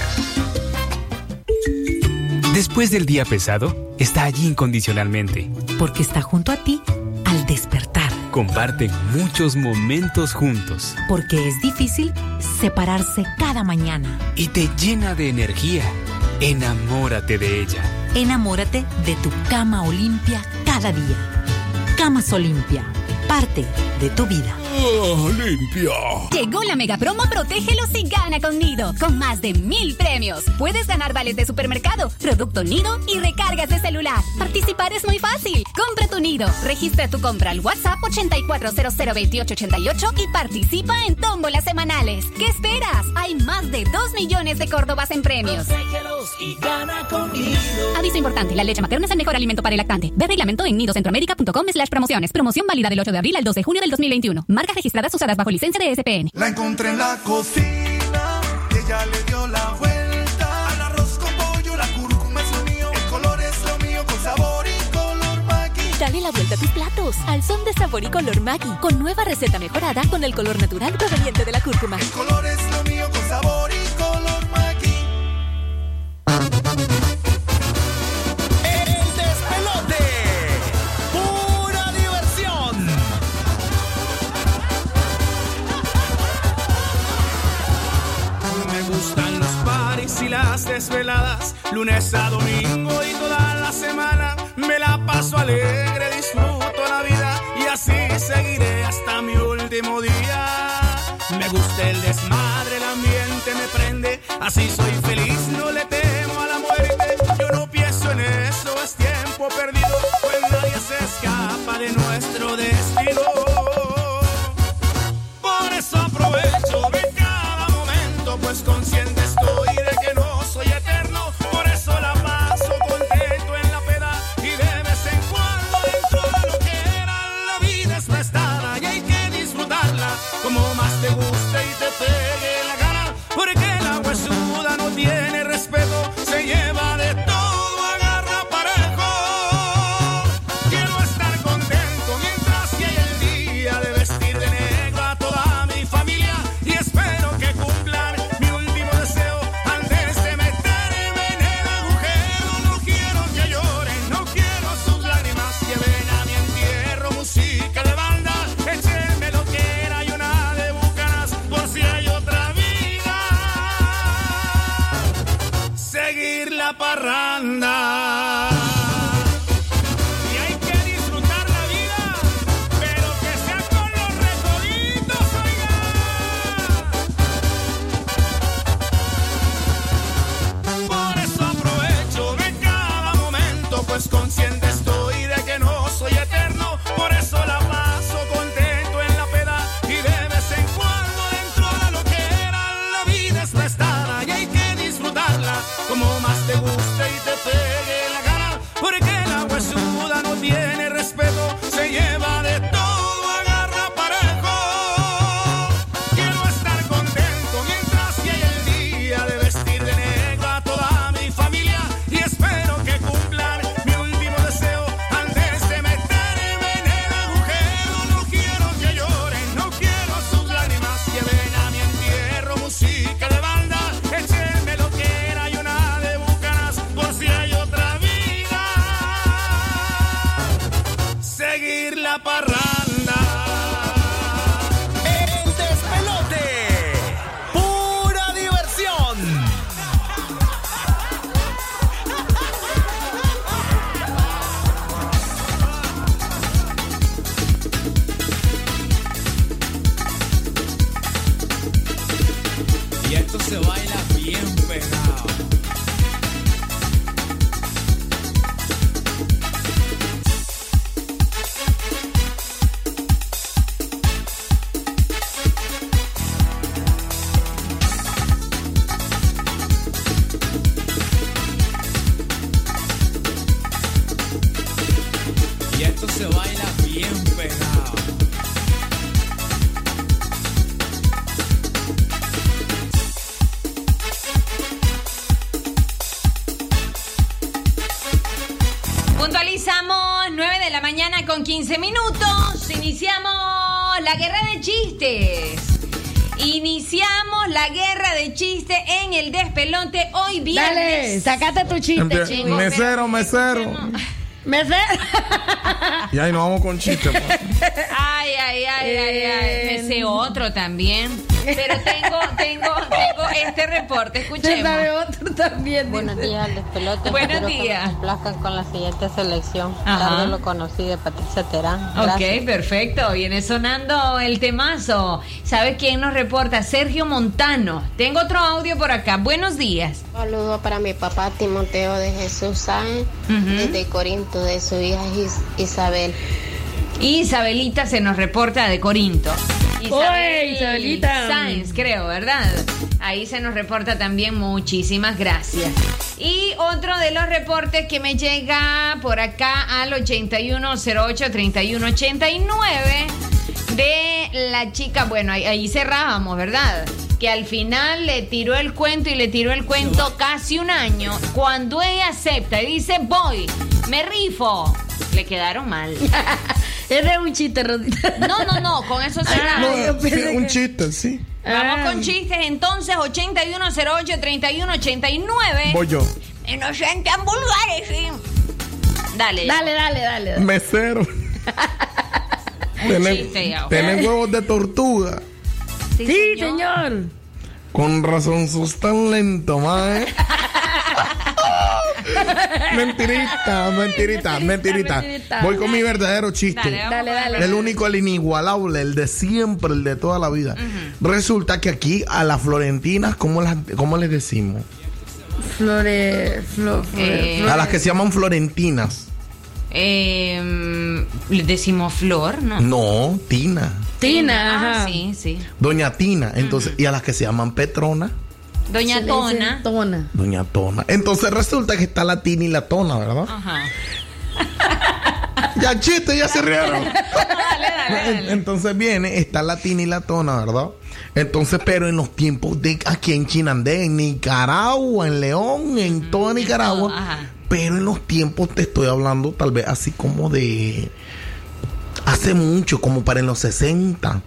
Después del día pesado, está allí incondicionalmente. Porque está junto a ti al despertar. Comparten muchos momentos juntos Porque es difícil separarse cada mañana. y te llena de energía. Enamórate de ella. Enamórate de tu cama Olimpia cada día. Camas Olimpia, parte de tu vida. Limpia. Llegó la mega promo Protégelos y gana con Nido, con más de mil premios. Puedes ganar vales de supermercado, producto Nido y recargas de celular. Participar es muy fácil. Compra tu Nido, registra tu compra al WhatsApp 84002888 y participa en tómbolas semanales. ¿Qué esperas? Hay más de 2 millones de Córdobas en premios. y gana con Nido. Aviso importante, la leche materna es el mejor alimento para el lactante. Ve reglamento en nidocentroamérica.com slash promociones. Promoción válida del 8 de abril al 2 de junio del 2021. Marcas registradas usadas bajo licencia de SPN. La encontré en la cocina, ella le dio la vuelta. Al arroz con pollo, la cúrcuma es lo mío, el color es lo mío, con sabor y color Maggi. Dale la vuelta a tus platos al son de sabor y color Maggi con nueva receta mejorada con el color natural proveniente de la cúrcuma. El color es desveladas, lunes a domingo y toda la semana. Me la paso alegre, disfruto la vida y así seguiré hasta mi último día. Me gusta el desmadre, el ambiente me prende, así soy feliz, no le temo a la muerte. Yo no pienso en eso, es tiempo perdido, pues nadie se escapa de nuestro destino. Viernes. Dale, sacate tu chiste, chico. mesero, mesero. Mesero. [LAUGHS] Y ahí nos vamos con chistes. pues. Ay, ay, ay, ay, ay. Me sé otro también. Pero tengo, tengo, tengo este reporte. Escuchemos. otro también. Buenos días, al despelote. Buenos Espero que días. me complazcan con la siguiente selección. Ajá. Tarde lo conocí de Patricia Terán. Ok, Gracias. perfecto. Viene sonando el temazo. ¿Sabes quién nos reporta? Sergio Montano. Tengo otro audio por acá. Buenos días. Saludo para mi papá Timoteo de Jesús Sáenz, desde Corinto, de su hija Is- Isabel. Isabelita se nos reporta de Corinto. Oye, Isabelita. Sáenz, creo, ¿verdad? Ahí se nos reporta también. Muchísimas gracias. Y otro de los reportes que me llega por acá al 8108-3189 de la chica, bueno, ahí, ahí cerrábamos, ¿verdad? Que al final le tiró el cuento y le tiró el cuento casi un año. Cuando ella acepta y dice, voy, me rifo, le quedaron mal. [LAUGHS] Ese es un chiste, Rodita. No, no, no, con eso cerramos. No, sí, un chiste, sí. Vamos con chistes entonces, 8108-3189. Voy yo. Y no sean tan vulgares, sí. Dale. Dale, dale, dale. dale. Mesero. [LAUGHS] Tienen, [LAUGHS] huevos de tortuga. Sí, señor. Con razón sos tan lento, mae. [LAUGHS] mentirita, mentirita, mentirita. mentirita. Voy con mi verdadero chiste. Dale, Dale, dale. El único, el inigualable, el de siempre, el de toda la vida. Resulta que aquí a las florentinas, ¿cómo, las, cómo les decimos? Flore, flo- flore- Eh, flore- A las que se llaman florentinas. Eh, le decimos flor, ¿no? No, Tina. Tina, Ah, ajá. sí, sí. Doña Tina. Entonces, y a las que se llaman Petrona, Doña Se Tona. Tona. Doña Tona. Entonces resulta que está la Tina y la Tona, ¿verdad? Ajá. Ya chiste, ya se rieron. Dale, dale, dale. [LAUGHS] Entonces viene, está la Tina y la Tona, ¿verdad? Entonces, pero en los tiempos de aquí en Chinandé, en Nicaragua, en León, en toda Nicaragua. Ajá. Pero en los tiempos te estoy hablando tal vez así como de hace mucho, como para en los 60,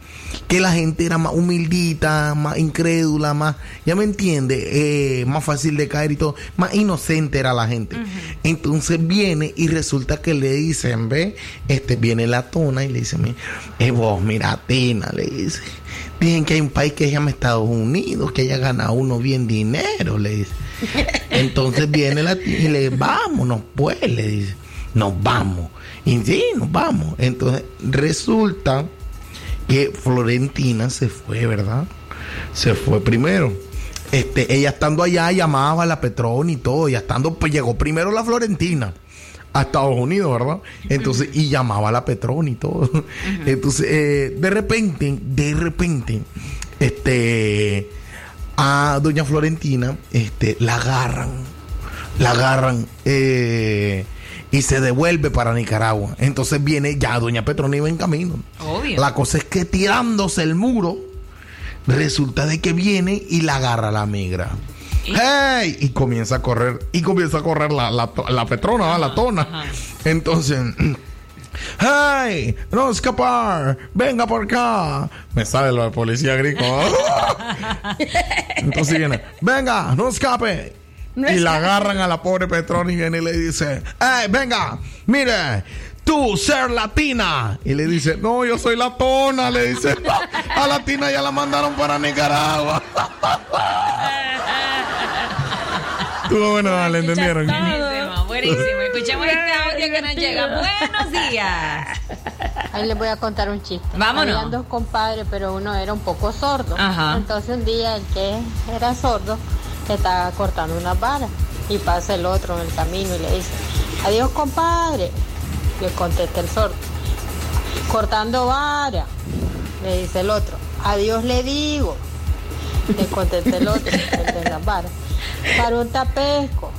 que la gente era más humildita, más incrédula, más, ya me entiende, Eh, más fácil de caer y todo, más inocente era la gente. Entonces viene y resulta que le dicen, ve, este viene la tona y le dice, "Mi- eh, vos, mira, Tina, le dice, dicen que hay un país que se llama Estados Unidos, que ella gana uno bien dinero, le dice. Entonces viene la tía y le vámonos, pues, le dice, nos vamos. Y sí, nos vamos. Entonces resulta que Florentina se fue, ¿verdad? Se fue primero. Este, ella estando allá llamaba a la Petrón y todo, y estando, pues llegó primero la Florentina a Estados Unidos, ¿verdad? Entonces, y llamaba a la Petrón y todo. Entonces, eh, de repente, de repente, este, a doña Florentina, este, la agarran, la agarran, eh, y se devuelve para Nicaragua. Entonces viene ya doña Petrona iba en camino. Obvio. La cosa es que tirándose el muro, resulta de que viene y la agarra la migra. ¡Hey! Y comienza a correr, y comienza a correr la, la, la Petrona, ¿va? la tona. Entonces, ¡Hey! ¡No escapar! ¡Venga por acá! Me sale lo de policía agrícola. [LAUGHS] Entonces viene, ¡venga! ¡No escape! No y la agarran a la pobre Petrona y viene y le dice, ¡Hey! ¡Venga! ¡Mire! tú ser latina. Y le dice, no, yo soy latona. Le dice, a latina ya la mandaron para Nicaragua. [LAUGHS] Estuvo bueno, ¿le entendieron? Buenísimo, buenísimo. Escuchemos este audio que nos llega. Buenos días. Ahí les voy a contar un chiste. Vámonos. Habían dos compadres, pero uno era un poco sordo. Ajá. Entonces un día el que era sordo estaba cortando unas varas y pasa el otro en el camino y le dice, adiós compadre. Le contesta el sordo, cortando vara. Le dice el otro, adiós le digo. [LAUGHS] Le contesta el otro, el de las varas, para un tapesco.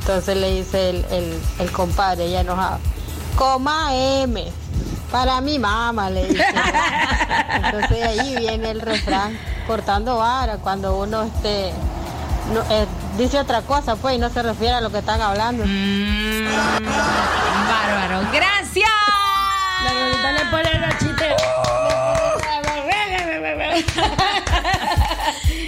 Entonces le dice el, el, el compadre ya enojado, coma M. Para mi mamá, le dice. Entonces ahí viene el refrán, cortando vara, cuando uno este, no, eh, dice otra cosa, pues, y no se refiere a lo que están hablando. Bárbaro. Gracias. La le pone los chistes.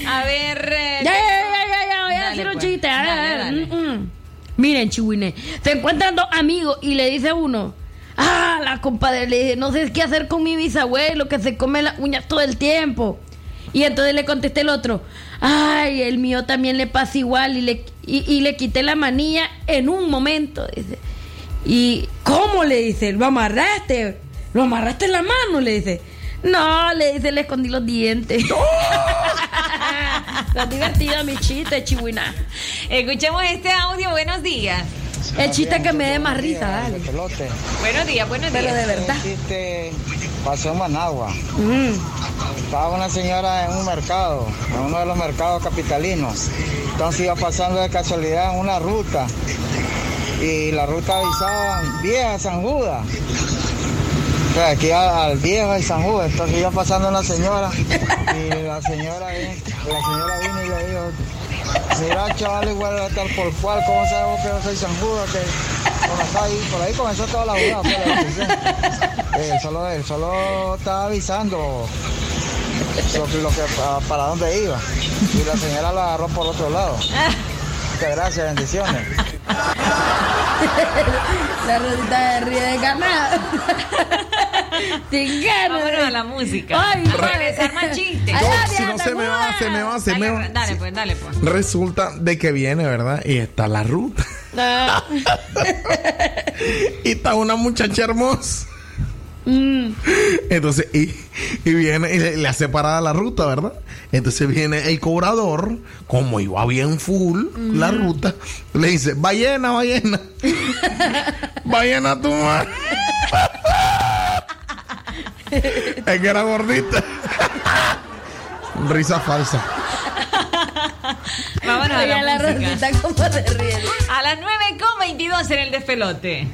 A ver. eh, Ya, ya, ya, ya, ya, voy a decir un chiste. Dale, ah, dale. mm, mm. Miren, chihuine, se encuentran dos amigos y le dice uno, ah, la compadre le dice, no sé qué hacer con mi bisabuelo que se come las uñas todo el tiempo. Y entonces le contesté el otro, ay, el mío también le pasa igual y le, y, y le quité la manilla en un momento. Dice. ¿Y cómo le dice? ¿Lo amarraste? ¿Lo amarraste en la mano? Le dice. No, le dice, le escondí los dientes. Está [LAUGHS] divertido mi chiste, chihuina. Escuchemos este audio. Buenos días. El chiste que me dé más risa, dale. Buenos días, buenos días. Pero de verdad. chiste pasó en Managua. Mm. Estaba una señora en un mercado, en uno de los mercados capitalinos. Entonces iba pasando de casualidad en una ruta. Y la ruta avisaba vieja San Judas. O sea, aquí al, viejo de San Judas. Entonces iba pasando una señora. Y la señora, la señora vino y le dijo, mira chaval igual a estar por cual, ¿cómo sabes vos que yo soy San? Que por ahí, comenzó toda la jugada. discusión. Eh, solo, él solo estaba avisando lo que, pa- para dónde iba. Y la señora la agarró por otro lado. Muchas gracias, bendiciones. [LAUGHS] La rodita de ríe de ganado. [LAUGHS] Vámonos a la música. Ay, A regresar más chistes. No, si no se me va, se me va, se me va. Dale, pues, dale, pues. Resulta de que viene, ¿verdad? Y está la ruta. Ah. [LAUGHS] y está una muchacha hermosa. Mm. Entonces, y, y viene y le, le hace parada la ruta, ¿verdad? Entonces viene el cobrador, como iba bien full la ruta, le dice, ballena, ballena. [LAUGHS] ballena tu madre. [LAUGHS] es que era gordita. Risa falsa. Vámonos a la, la. Rosita, ¿cómo se ríe? A las 9.22 en el despelote.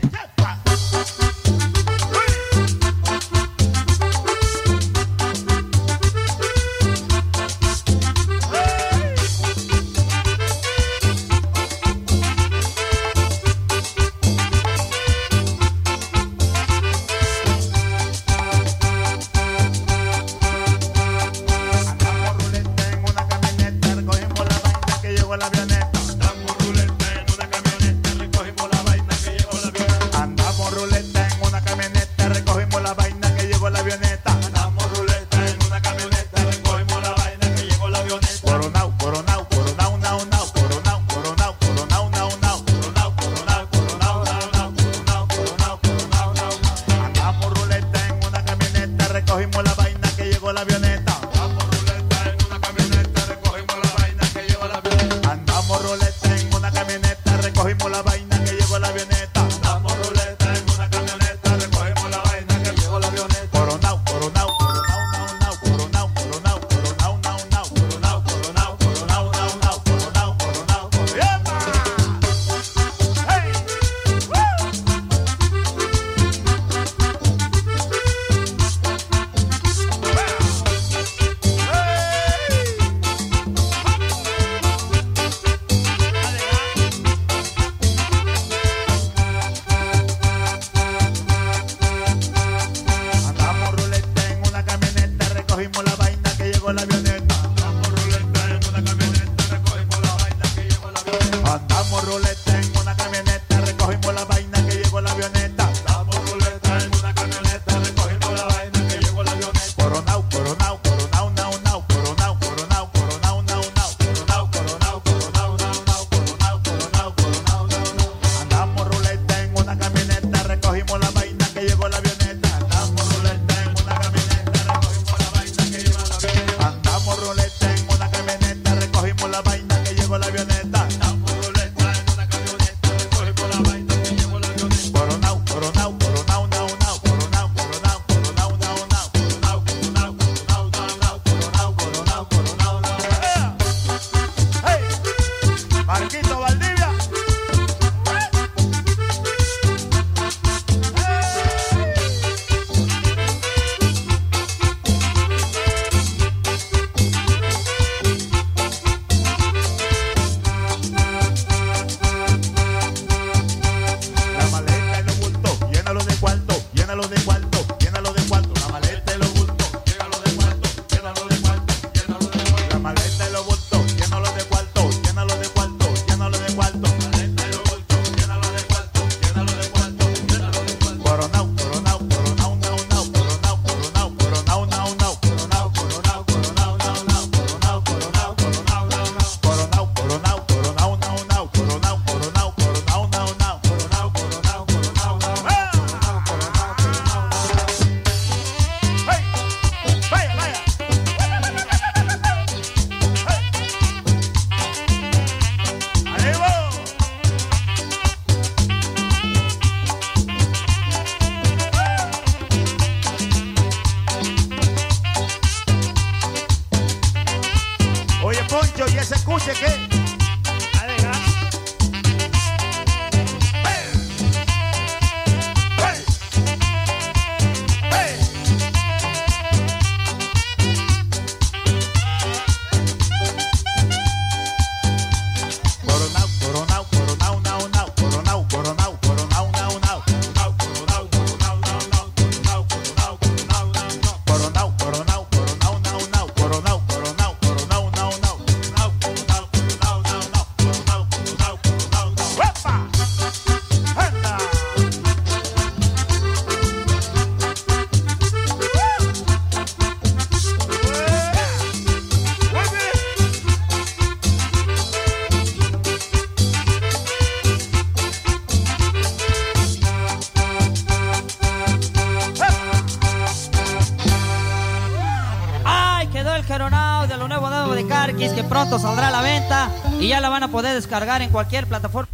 A poder descargar en cualquier plataforma.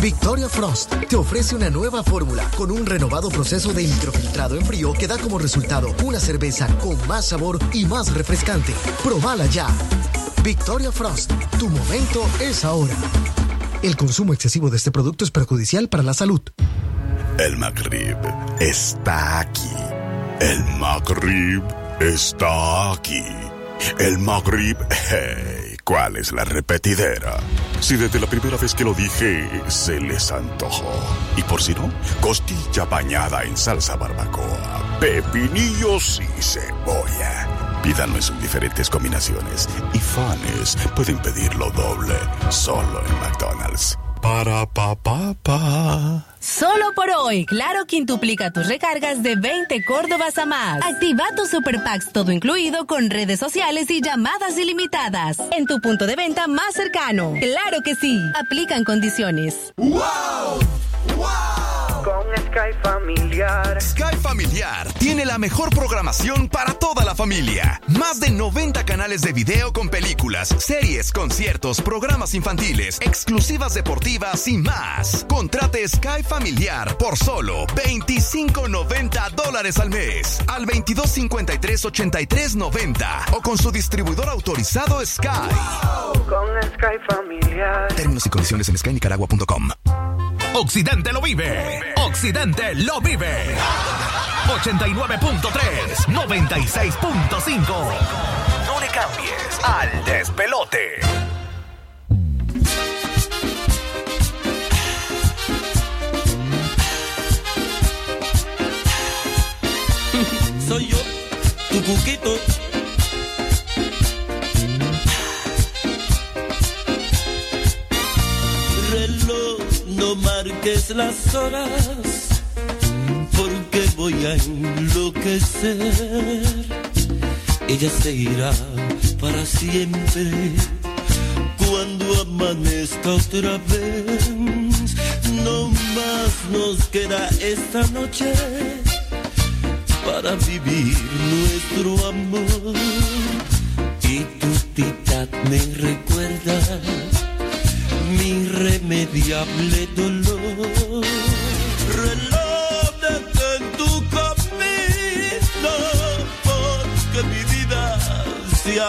Victoria Frost te ofrece una nueva fórmula con un renovado proceso de microfiltrado en frío que da como resultado una cerveza con más sabor y más refrescante. Probala ya. Victoria Frost, tu momento es ahora. El consumo excesivo de este producto es perjudicial para la salud. El McRib está aquí. El McRib está aquí. El McRib, hey, ¿cuál es la repetidera? Si desde la primera vez que lo dije se les antojó. Y por si no, costilla bañada en salsa barbacoa, pepinillos y cebolla. Pídanlo en diferentes combinaciones y fans pueden pedirlo doble solo en McDonald's. Para pa pa pa. Solo por hoy, Claro quintuplica tus recargas de 20 Córdobas a más. Activa tus Super Packs todo incluido con redes sociales y llamadas ilimitadas. En tu punto de venta más cercano. Claro que sí. Aplican condiciones. Tiene la mejor programación para toda la familia. Más de 90 canales de video con películas, series, conciertos, programas infantiles, exclusivas deportivas y más. Contrate Sky Familiar por solo 25.90 dólares al mes al 2253-8390 o con su distribuidor autorizado Sky. Con Sky Familiar. Términos y condiciones en skynicaragua.com. Occidente lo vive. Occidente lo vive. 89.3, 96.5. No le cambies al despelote. Soy yo, tu cuquito. Reloj, no marques las horas, voy a enloquecer. Ella se irá para siempre cuando amanezca otra vez. No más nos queda esta noche para vivir nuestro amor. Y tu tita me recuerda mi irremediable dolor.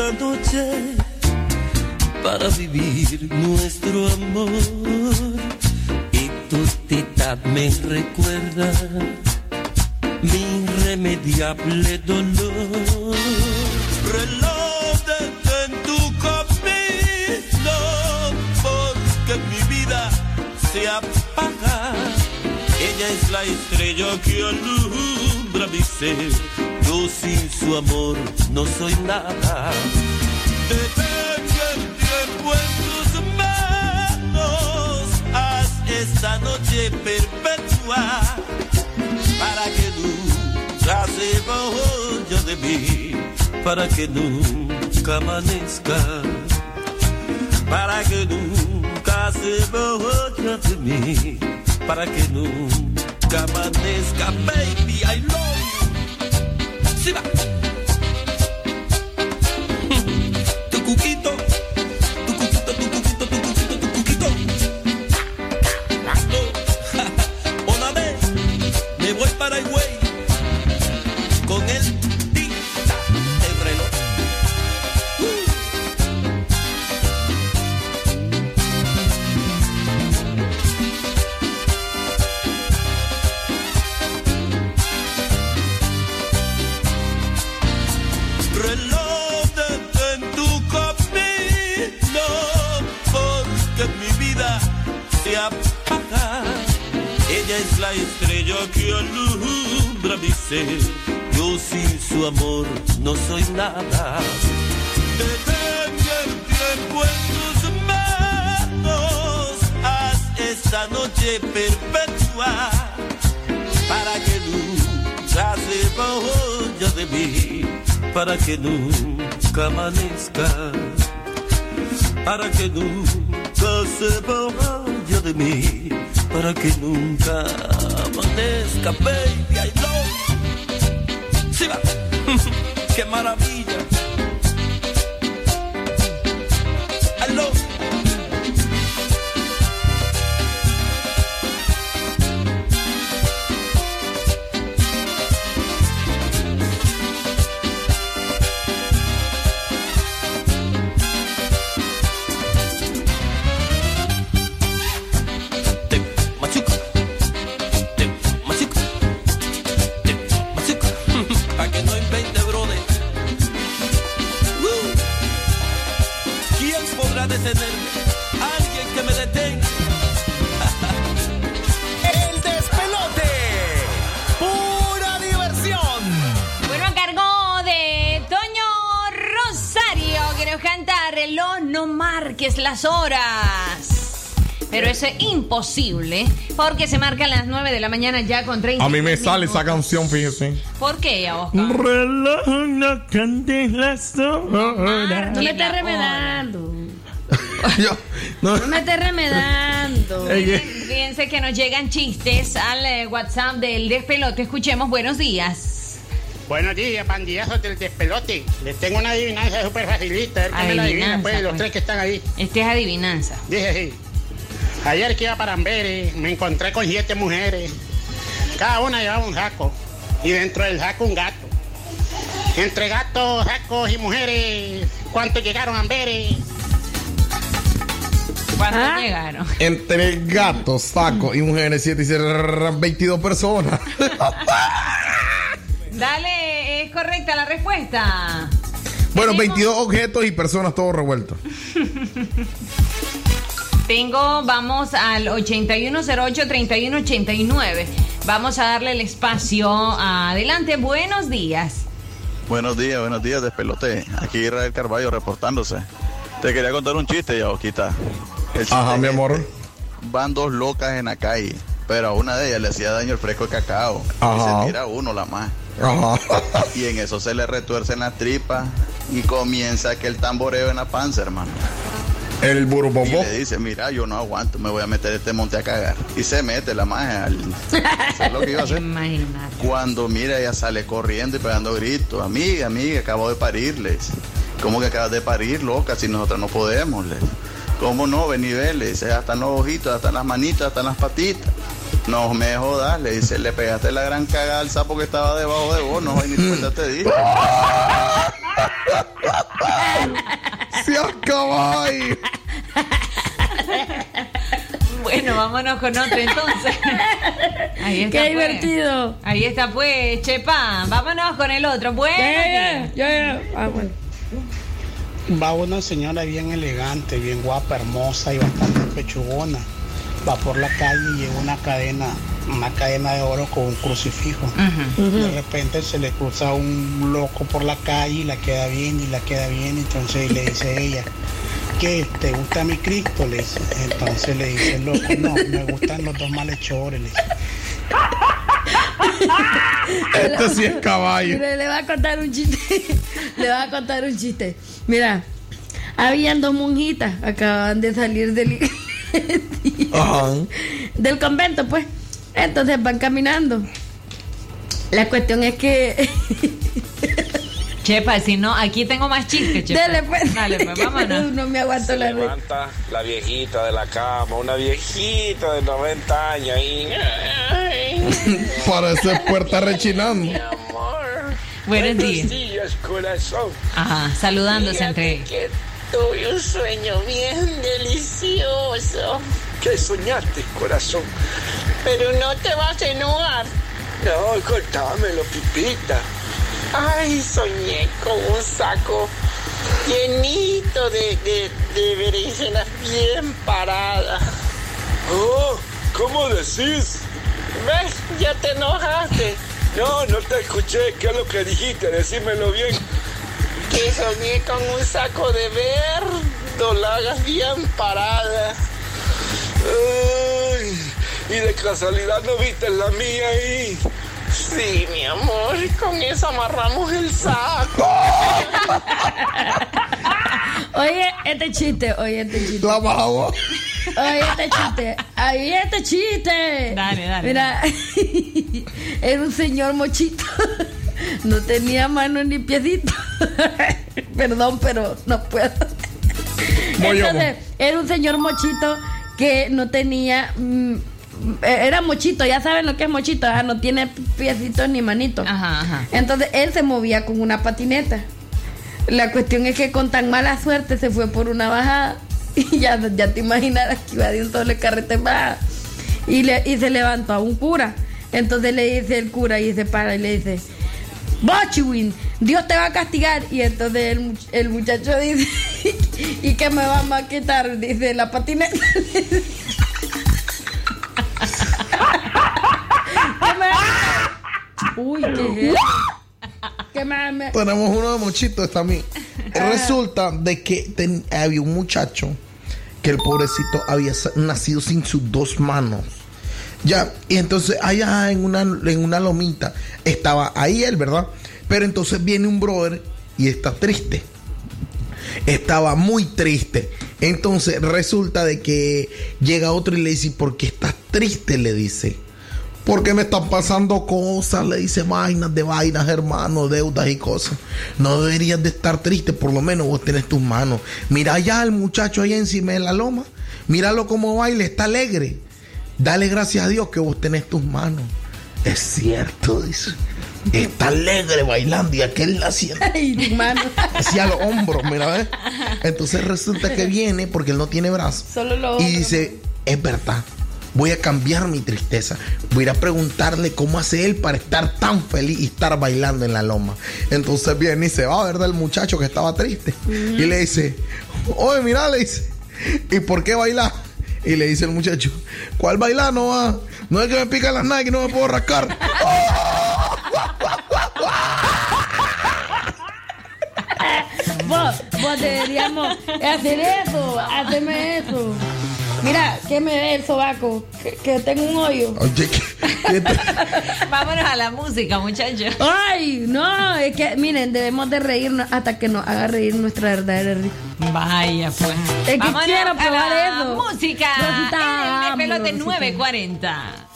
Esta noche para vivir nuestro amor. Y tu tita me recuerda mi irremediable dolor. Reloj detén tu camino porque mi vida se apaga. Ella es la estrella que alumbra mi ser. Yo sin su amor no soy nada. Para que nunca amanezca. Noche perpetua para que nunca se vaya de mí, para que nunca amanezca, para que nunca se vaya de mí, para que nunca amanezca, baby, I love. Sí va, [LAUGHS] qué maravilla. Las horas. Pero eso es imposible, porque se marcan las 9 de la mañana ya con 30 A mí me sale minutos. esa canción, fíjese. ¿Por qué, Oscar? Reloj no cantes las horas. No me estés remedando. [LAUGHS] No. No me estés remedando. [LAUGHS] Fíjense que nos llegan chistes al eh, WhatsApp del despelote. Escuchemos, buenos días. Buenos días, pandillazos del despelote. Les tengo una adivinanza súper facilita. A ver quién me la adivina, Adivinanza, pues, los pues. tres que están ahí. Este es adivinanza. Dije así. Ayer que iba para Amberes, me encontré con siete mujeres. Cada una llevaba un saco. Y dentro del saco un gato. Entre gatos, sacos y mujeres, ¿cuántos llegaron a Amberes? ¿Cuántos Ah. llegaron? Entre gatos, sacos y mujeres, 7 y 22 personas. [LAUGHS] Dale, es correcta la respuesta. Bueno, 22 objetos y personas todos revueltos. [LAUGHS] Tengo, vamos al 8108-3189. Vamos a darle el espacio. Adelante, buenos días. Buenos días, buenos días, despelote. Aquí Israel Carballo reportándose. Te quería contar un chiste, ya, Oquita. Ajá, mi amor. Van dos locas en la calle, pero a una de ellas le hacía daño el fresco de cacao. Y Ajá. se tira uno la más. Y en eso se le retuercen las tripas y comienza aquel tamboreo en la panza, hermano. El Y burubombo. le dice, mira, yo no aguanto, me voy a meter este monte a cagar. Y se mete la magia al... ¿Sabes lo que iba a hacer? Imagínate. Cuando mira, ella sale corriendo y pegando gritos. Amiga, amiga, acabo de parirles. ¿Cómo que acabas de parir, loca? Si nosotros no podemos. ¿Cómo no? Ven y ve, le dice, hasta en los ojitos, hasta en las manitas, hasta en las patitas. No me jodas, le dice, le pegaste la gran cagada al sapo que estaba debajo de vos, no, ni cuenta te dije. [LAUGHS] Se acaba ahí. Bueno, vámonos con otro entonces. Ahí está. Qué pues. divertido. Ahí está, pues, Chepa. Vámonos con el otro. Bueno. Ya, ya, ya. Ah, bueno. Va una señora bien elegante, bien guapa, hermosa y bastante pechugona. Va por la calle y lleva una cadena, una cadena de oro con un crucifijo. De repente se le cruza un loco por la calle y la queda bien y la queda bien. Entonces le dice ella, ¿qué? ¿Te gusta mi Cristo? Le dice. Entonces le dice el loco, no, me gustan los dos malhechores. Le dice. [LAUGHS] Este sí es caballo. Le va a contar un chiste. [LAUGHS] le va a contar un chiste. Mira, habían dos monjitas, acababan de salir del, [LAUGHS] Ajá. del convento, pues. Entonces van caminando. La cuestión es que. Chepa, si no, aquí tengo más chistes, Chepa. Dale, pues. Dale, pues, [LAUGHS] vámonos. No me aguanto la levanta la viejita de la cama, una viejita de 90 años y... Parece puerta rechinando. Buenos días. días, corazón. Ajá, saludándose entre. Que tuve un sueño bien delicioso. ¿Qué soñaste, corazón? Pero no te vas a enojar. No, contámelo, Pipita. Ay, soñé con un saco llenito de, de, de berenjenas bien paradas. Oh, ¿cómo decís? ¿Ves? Ya te enojaste. No, no te escuché. ¿Qué es lo que dijiste? Decímelo bien. Que soñé con un saco de verdolagas bien paradas. Ay, y de casualidad no viste la mía ahí. Sí, mi amor, con eso amarramos el saco. [LAUGHS] Oye, este chiste, oye, este chiste. La. Oye, este chiste. Ahí este chiste. Dale, dale. Mira, [LAUGHS] era un señor mochito. No tenía mano ni piecito. [LAUGHS] Perdón, pero no puedo. Entonces, era un señor mochito que no tenía. mm, era mochito, ya saben lo que es mochito, ajá, no tiene piecitos ni manitos. Ajá, ajá. Entonces él se movía con una patineta. La cuestión es que con tan mala suerte se fue por una bajada. [LAUGHS] Y ya, ya te imaginarás que iba de un solo carrete bajada. Y, le, y se levantó a un cura. Entonces le dice el cura y se para y le dice, Bochiwin, Dios te va a castigar. Y entonces el, el muchacho dice, [LAUGHS] ¿y qué me va a quitar? Dice, la patineta. [LAUGHS] ¿Qué me Uy, ¿qué es? ¿Qué me- me- Tenemos uno de mochitos también. Resulta de que ten- había un muchacho que el pobrecito había nacido sin sus dos manos. Ya, y entonces allá en una, en una lomita estaba ahí él, ¿verdad? Pero entonces viene un brother y está triste. Estaba muy triste. Entonces resulta de que llega otro y le dice, ¿por qué estás triste? Le dice. Porque me están pasando cosas, le dice vainas de vainas, hermano, deudas y cosas. No deberías de estar triste, por lo menos vos tenés tus manos. Mira allá al muchacho allá encima de la loma. Míralo como baila, está alegre. Dale gracias a Dios que vos tenés tus manos. Es cierto, dice. Está alegre bailando y aquel haciendo. Ay, [LAUGHS] mano. Hacia los hombros, mira, ¿ves? Entonces resulta que viene porque él no tiene brazos. Solo los Y dice, es verdad, voy a cambiar mi tristeza. Voy a ir a preguntarle cómo hace él para estar tan feliz y estar bailando en la loma. Entonces viene y se va, ¿verdad? El muchacho que estaba triste. Y le dice, oye, mira, le dice, ¿y por qué bailar? Y le dice el muchacho, ¿cuál bailar no va? No es que me pican las Nike, no me puedo rascar. ¡Oh! vos, vos deberíamos hacer eso, hacerme eso. Mira, que me ve el sobaco, que, que tengo un hoyo. Oye, ¿qué? [LAUGHS] Vámonos a la música, muchachos. Ay, no, es que miren, debemos de reírnos hasta que nos haga reír nuestra verdadera risa. Vaya, pues. Es que quiero probar a la eso. Música. Rosita, el de 940.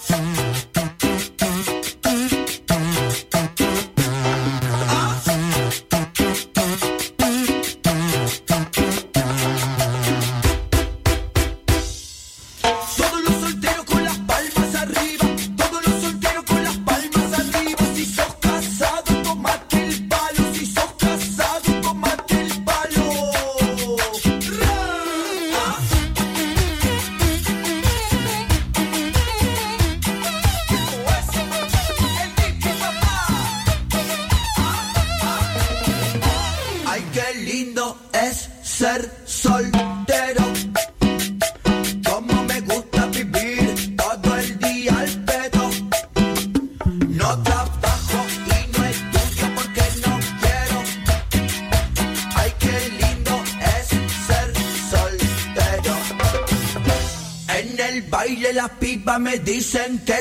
This dicen que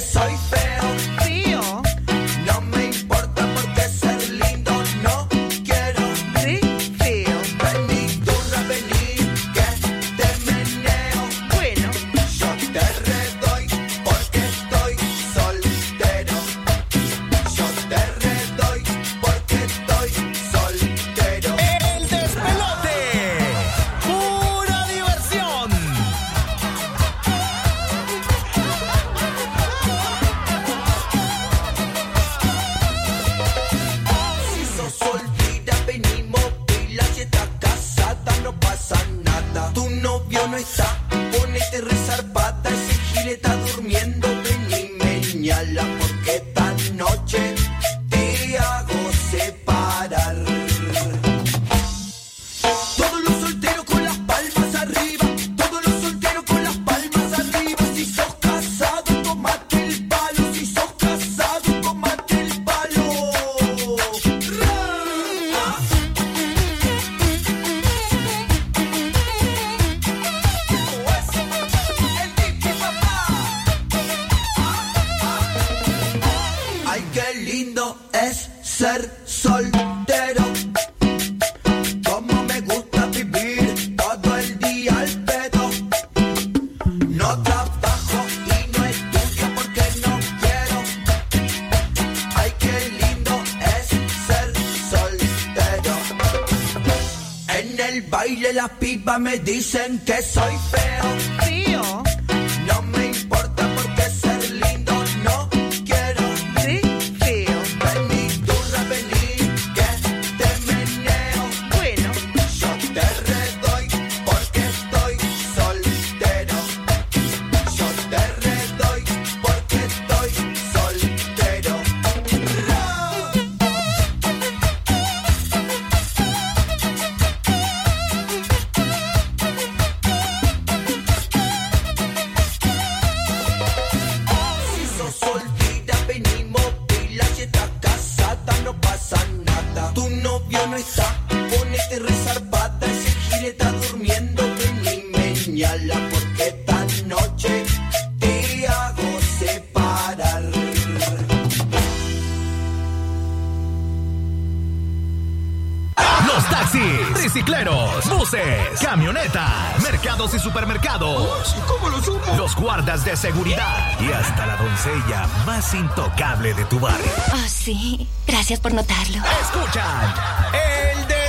y hasta la doncella más intocable de tu barrio. Oh, sí. Gracias por notarlo. Escuchan el de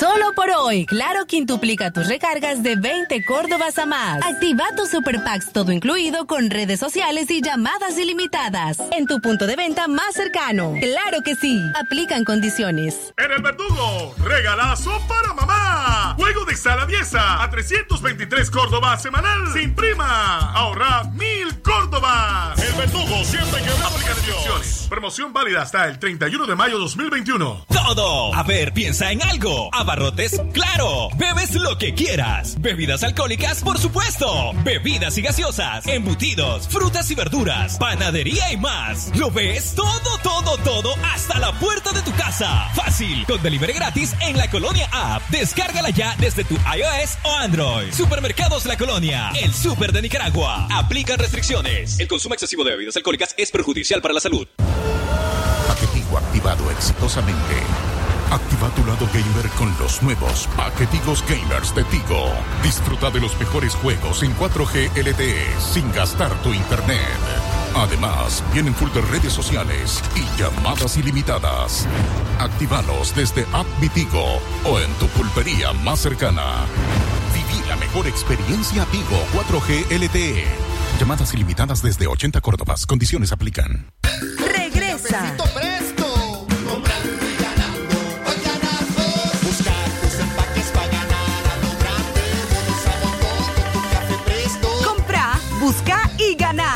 Solo por hoy, Claro quintuplica tus recargas de 20 Córdobas a más. Activa tus Super Packs todo incluido con redes sociales y llamadas ilimitadas. En tu punto de venta más cercano. Claro que sí. Aplican condiciones. En el verdugo, regalazo para mamá juego de Saladiesa a 323 Córdoba semanal sin prima. Ahorra mil Córdoba. El verdugo siempre que aplica restricciones. Promoción válida hasta el 31 de mayo 2021. Todo. A ver, piensa en algo. Abarrotes, claro. Bebes lo que quieras. Bebidas alcohólicas, por supuesto. Bebidas y gaseosas, embutidos, frutas y verduras, panadería y más. Lo ves todo, todo, todo hasta la puerta de tu casa. Fácil, con delivery gratis en la colonia app. Descárgala ya desde tu iOS o Android. Supermercados La Colonia, el super de Nicaragua. Aplican restricciones. El consumo excesivo de bebidas alcohólicas es perjudicial para la salud. Paquetico activado exitosamente. Activa tu lado gamer con los nuevos paquetigos gamers de Tigo. Disfruta de los mejores juegos en 4G LTE sin gastar tu internet. Además, vienen full de redes sociales y llamadas ilimitadas. Actívalos desde App o en tu pulpería más cercana. Viví la mejor experiencia Tigo 4G LTE. Llamadas ilimitadas desde 80 Córdobas. Condiciones aplican. Regresa. presto. Comprando y ganando. Hoy ganamos. Buscar tus empaques para ganar a lo grande. Bonos a montón con tu café presto. Compra, busca y gana.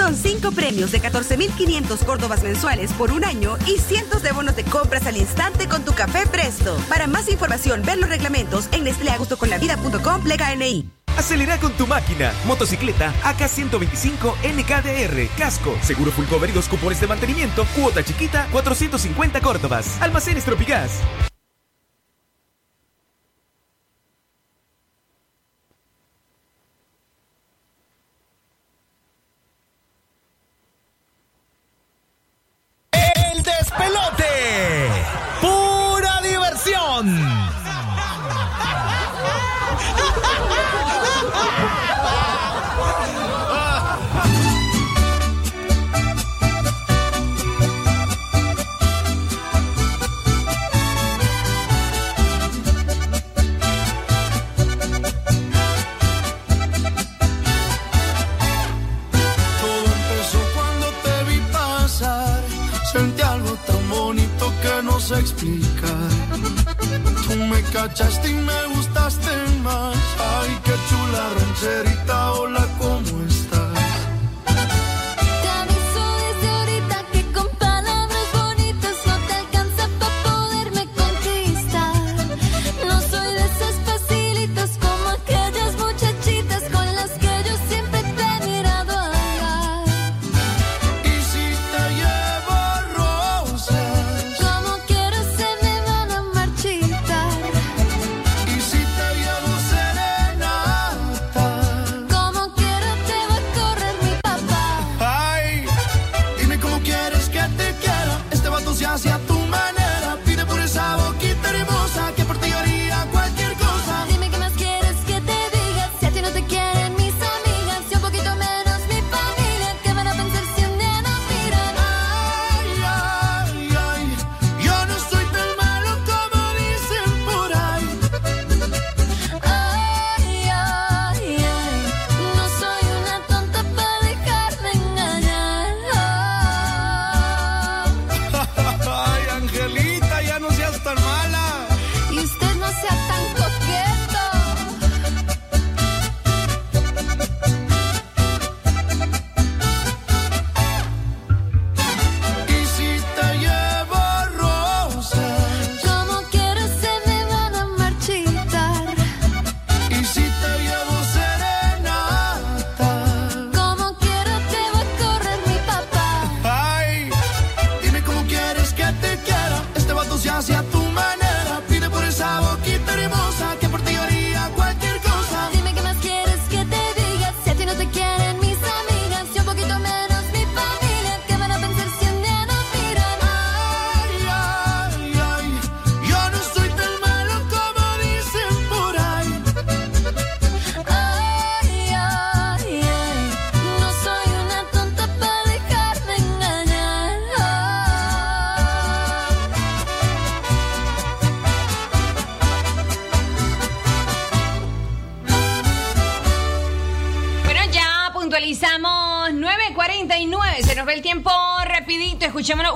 Son cinco premios de 14.500 córdobas mensuales por un año y cientos de bonos de compras al instante con tu café Presto. Para más información, ver los reglamentos en nestleagustoconlavida.com plega NI. Acelera con tu máquina. Motocicleta AK125 NKDR. Casco. Seguro full cover y dos cupones de mantenimiento. Cuota chiquita 450 Córdobas. Almacenes Tropigás.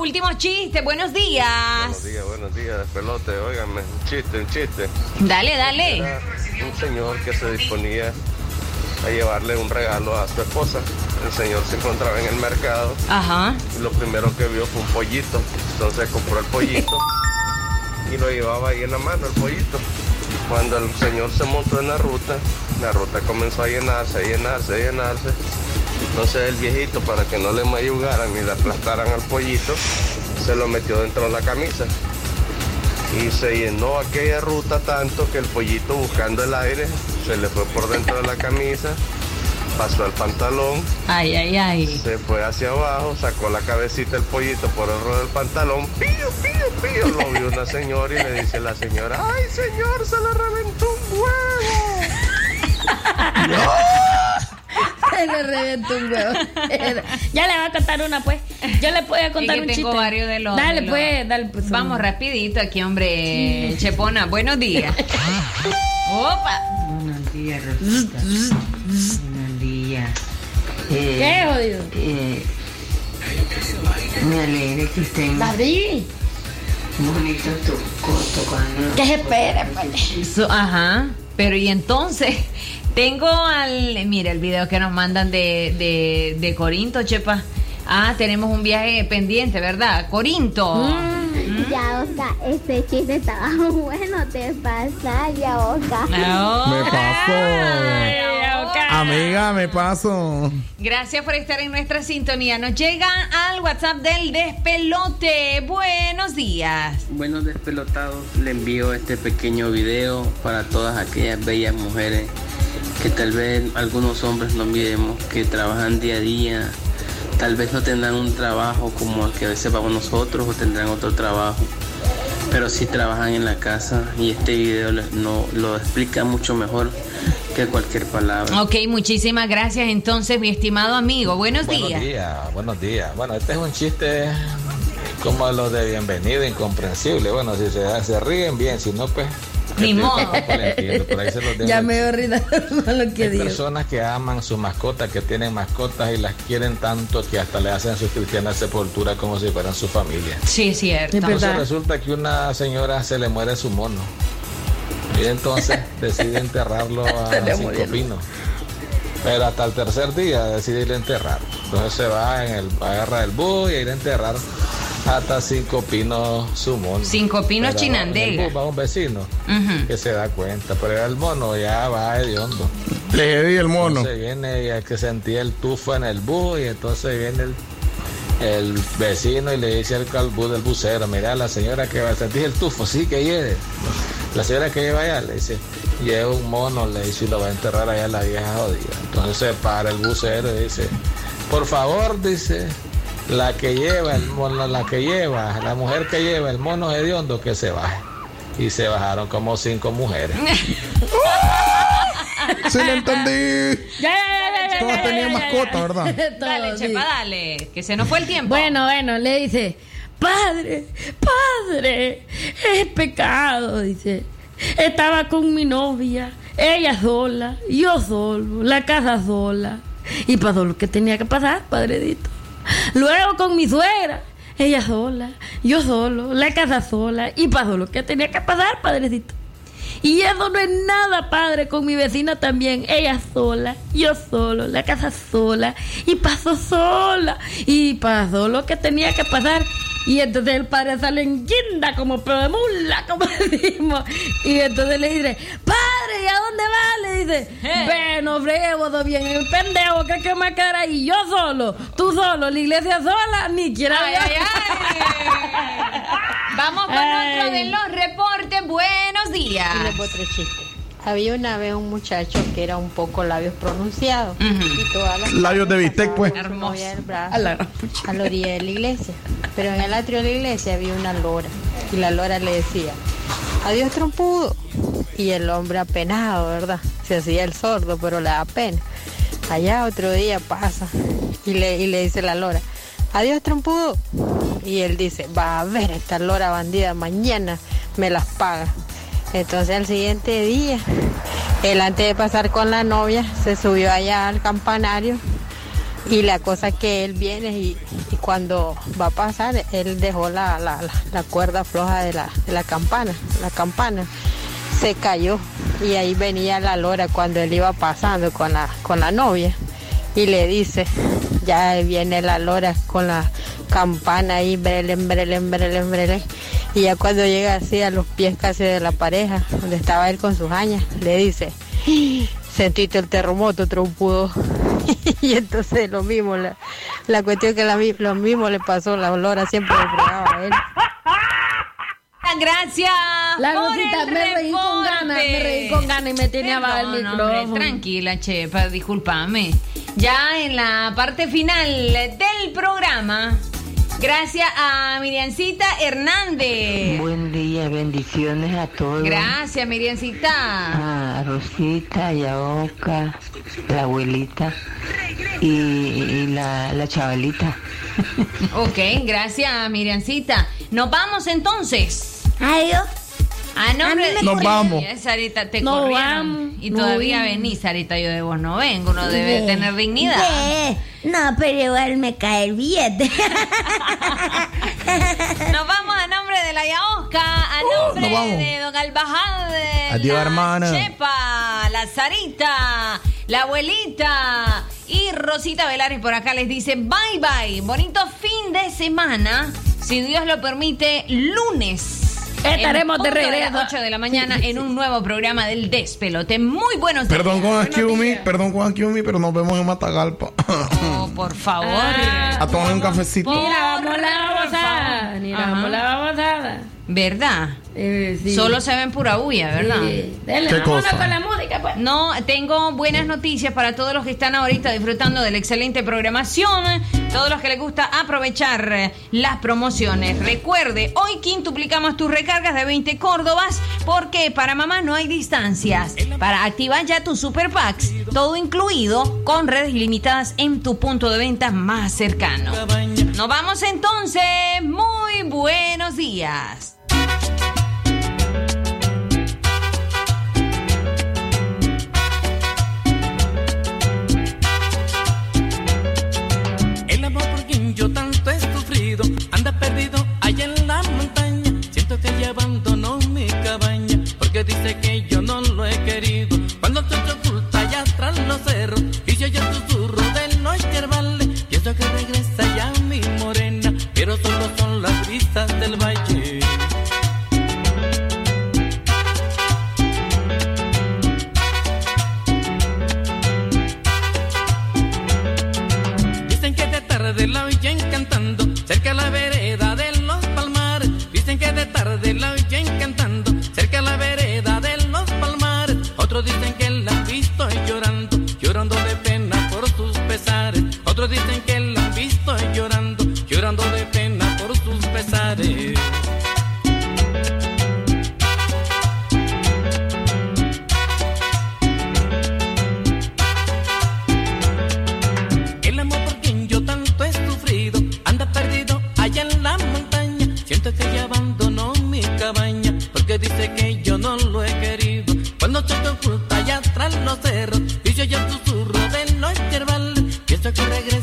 Últimos chistes. Buenos días. Buenos días, buenos días, pelote, óigame, un chiste, un chiste. Dale, dale. Era un señor que se disponía a llevarle un regalo a su esposa. El señor se encontraba en el mercado Ajá. y lo primero que vio fue un pollito. Entonces compró el pollito [LAUGHS] y lo llevaba ahí en la mano el pollito. Cuando el señor se montó en la ruta, la ruta comenzó a llenarse, a llenarse, a llenarse. Entonces el viejito, para que no le mayugaran ni le aplastaran al pollito, se lo metió dentro de la camisa. Y se llenó aquella ruta tanto que el pollito buscando el aire se le fue por dentro de la camisa, pasó al pantalón, Ay, ay, ay. se fue hacia abajo, sacó la cabecita del pollito por el rollo del pantalón, pío, pío, pío, lo vio una señora y le dice la señora, ay señor, se le reventó un huevo. [LAUGHS] [LAUGHS] Se le reventó un huevo. ya le voy a contar una, pues. Yo le voy a contar que un tengo chiste. varios de los. Dale, de los- pues, dale, pues. Vamos rapidito aquí, hombre. Chepona, buenos días. [LAUGHS] Opa. Buenos días, Rosita. Buenos días. Eh, ¿Qué, jodido? eh, me alegra que estén David. bonito tu coto cuando... Que se espere, So- ajá. Pero y entonces, tengo al. Mira el video que nos mandan de, de, de Corinto, Chepa. Ah, tenemos un viaje pendiente, ¿verdad? Corinto. Mm. Ya, Oscar, este chiste estaba [LAUGHS] bueno, te pasa ya, Oscar. Me pasó. Amiga, me paso. Gracias por estar en nuestra sintonía. Nos llega al WhatsApp del despelote. Buenos días. Buenos despelotados, le envío este pequeño video para todas aquellas bellas mujeres que tal vez algunos hombres no miremos, que trabajan día a día, tal vez no tendrán un trabajo como el que a veces vamos nosotros o tendrán otro trabajo, pero sí trabajan en la casa y este video les- no, lo explica mucho mejor que cualquier palabra. Ok, muchísimas gracias entonces, mi estimado amigo. Buenos, Buenos días. días, buenos días. Bueno, este es un chiste como los de bienvenido, incomprensible. Bueno, si se, se ríen bien, si no, pues... Ni modo. tampoco le entiendo, por ahí se los [LAUGHS] dejo. Ya me dio risa [LAUGHS] lo que Hay digo. personas que aman su mascota, que tienen mascotas y las quieren tanto que hasta le hacen su cristiana sepultura como si fueran su familia. Sí, cierto. Entonces resulta que una señora se le muere su mono. Y entonces [LAUGHS] decide enterrarlo a cinco pinos. Pero hasta el tercer día decide ir a enterrar. Entonces se va en el, agarra el bus y a ir a enterrar hasta cinco pinos su mono. Cinco Pinos Pero Chinandega. en el bus Va un vecino que se da cuenta, pero el mono ya va hediondo. Le di el mono. Entonces viene y el que sentía el tufo en el bus y entonces viene el, el vecino y le dice al, al bus del bucero, mira la señora que va, ¿sentís el tufo? Sí, que lleve. La señora que lleva allá le dice, lleva un mono, le dice, y lo va a enterrar allá la vieja jodida. Entonces se para el bucero y dice, por favor, dice, la que lleva, el mono, la que lleva, la mujer que lleva el mono hediondo que se baje. Y se bajaron como cinco mujeres. [LAUGHS] Sí, lo entendí. Ya, ya, ya, ya, Todas ya, tenían mascota. ¿verdad? [LAUGHS] Dale, Chepa, dale. Que se nos fue el tiempo. Bueno, bueno, le dice, padre, padre, es pecado, dice. Estaba con mi novia, ella sola, yo solo, la casa sola. Y pasó lo que tenía que pasar, padredito. Luego con mi suegra, ella sola, yo solo, la casa sola. Y pasó lo que tenía que pasar, padrecito. Y eso no es nada, padre, con mi vecina también. Ella sola, yo solo, la casa sola. Y pasó sola. Y pasó lo que tenía que pasar. Y entonces el padre sale en guinda como pedo de mula, [LAUGHS] como decimos. Y entonces le dice, padre, ¿y a dónde va? Le dice, ven, no fregué, vos sos bien el pendejo que que me quedar ahí. Yo solo, tú solo, la iglesia sola, ni quiera Ay, ay, ay. [LAUGHS] Vamos con Ay. otro de los reportes. Buenos días. Y. Había una vez un muchacho que era un poco labios pronunciados. Y todas las Labios de bistec, pues. brazo A la a la orilla de la iglesia. Pero en el atrio de la iglesia había una lora. Y la lora le decía, adiós trompudo. Y el hombre apenado, ¿verdad? Se hacía el sordo, pero le da pena. Allá otro día pasa y le, y le dice la lora, adiós trompudo. Y él dice, va a ver esta lora bandida, mañana me las paga. Entonces al siguiente día, él antes de pasar con la novia, se subió allá al campanario y la cosa que él viene y, cuando va a pasar, él dejó la, la- cuerda floja de la, de la campana, la campana. Se cayó y ahí venía la lora cuando él iba pasando con la, con la novia y le dice, ya viene la lora con la campana ahí, brelen, brelen, brelen, brelen. Y ya cuando llega así a los pies casi de la pareja, donde estaba él con sus añas, le dice, sentiste el terremoto trompudo. [LAUGHS] y entonces lo mismo, la, la cuestión que la, lo mismo le pasó, la olora siempre le fregaba a él. Gracias. La Rosita, me reí con ganas, me reí con ganas y me tiene abajo el hombre, micrófono. tranquila, Chepa, discúlpame. Ya en la parte final del programa, gracias a Miriancita Hernández. Buen día, bendiciones a todos. Gracias, Miriancita. A Rosita, Yaoca, la abuelita y, y la, la chavalita. [LAUGHS] Ok, gracias, Miriancita. Nos vamos entonces. Adiós. A nombre de Nos vamos. Sarita, te vamos, Y todavía vamos. venís, Sarita, yo de vos no vengo. Uno debe Yeah. tener dignidad. Yeah. No, pero igual me cae el billete. [LAUGHS] Nos vamos a nombre de la Yaosca, a nombre nos vamos. de Don Albajad, de Adiós, la hermana. Chepa, la Sarita, la abuelita y Rosita Velares por acá les dice bye bye. Bonito fin de semana. Si Dios lo permite, lunes. Estaremos de regreso. las 8 de la mañana en un nuevo programa del Despelote. Muy buenos días. Perdón con Akiumi, perdón con Akiumi, pero nos vemos en Matagalpa. Oh, por favor. Ah, a tomar un cafecito. Mira, vamos la babosada. Mira, vamos la babosada. ¿Verdad? Eh, sí. Solo se ven pura bulla, ¿verdad? Sí. Dele, ¿Qué vámonos cosa? con la música, pues. No, tengo buenas noticias para todos los que están ahorita disfrutando de la excelente programación, todos los que les gusta aprovechar eh, las promociones. Recuerde, hoy quintuplicamos tus recargas de 20 Córdobas porque para mamá no hay distancias. Para activar ya tus super packs, todo incluido con redes ilimitadas en tu punto de venta más cercano. Nos vamos entonces. Muy buenos días. Perdido allá en la montaña. Siento que ella abandonó mi cabaña porque dice que yo no lo he querido. Cuando sol se oculta allá tras los cerros y yo el susurro del noche vale. Y eso que regresa ya mi morena, pero solo son las brisas del valle. 8.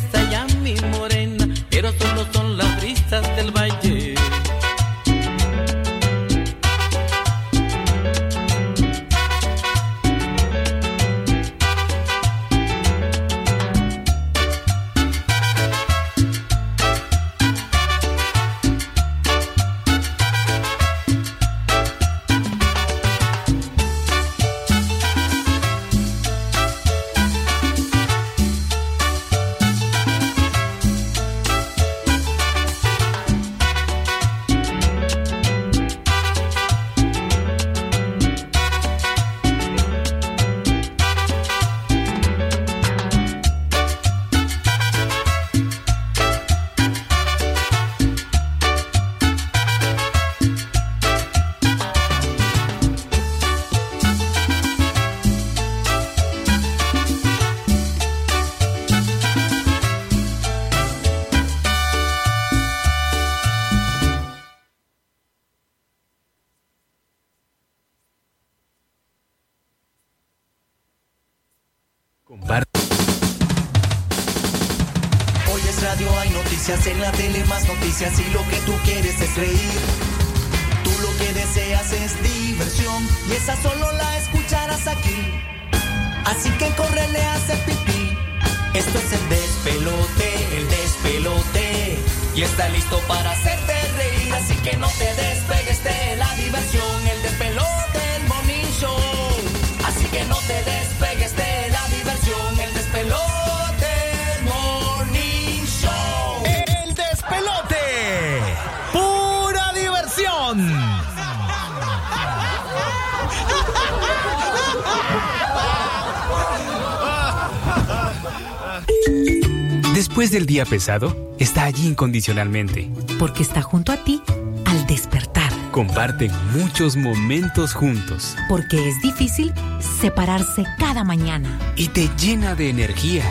Día pesado, está allí incondicionalmente. Porque está junto a ti al despertar. Comparten muchos momentos juntos Porque es difícil separarse cada mañana. y te llena de energía.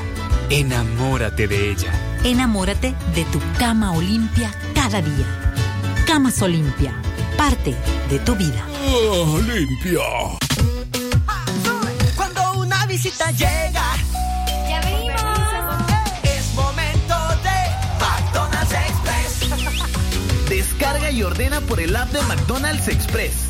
Enamórate de ella. Enamórate de tu cama Olimpia cada día. Camas Olimpia, parte de tu vida. limpia. Cuando una visita llega, y ordena por el app de McDonald's Express.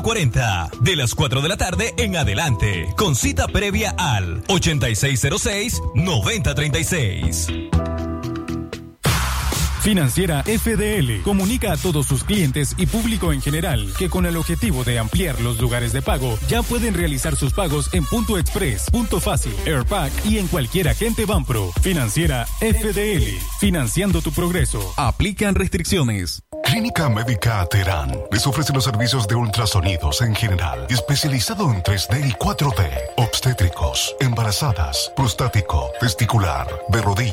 40. De las 4 de la tarde en adelante. Con cita previa al 8606-9036. Financiera FDL comunica a todos sus clientes y público en general que con el objetivo de ampliar los lugares de pago ya pueden realizar sus pagos en Punto Express, Punto Fácil, Airpack y en cualquier agente Banpro. Financiera FDL, financiando tu progreso. Aplican restricciones. Clínica Médica Terán les ofrece los servicios de ultrasonidos en general, especializado en 3D y 4D, obstétricos, embarazadas, prostático, testicular, de rodilla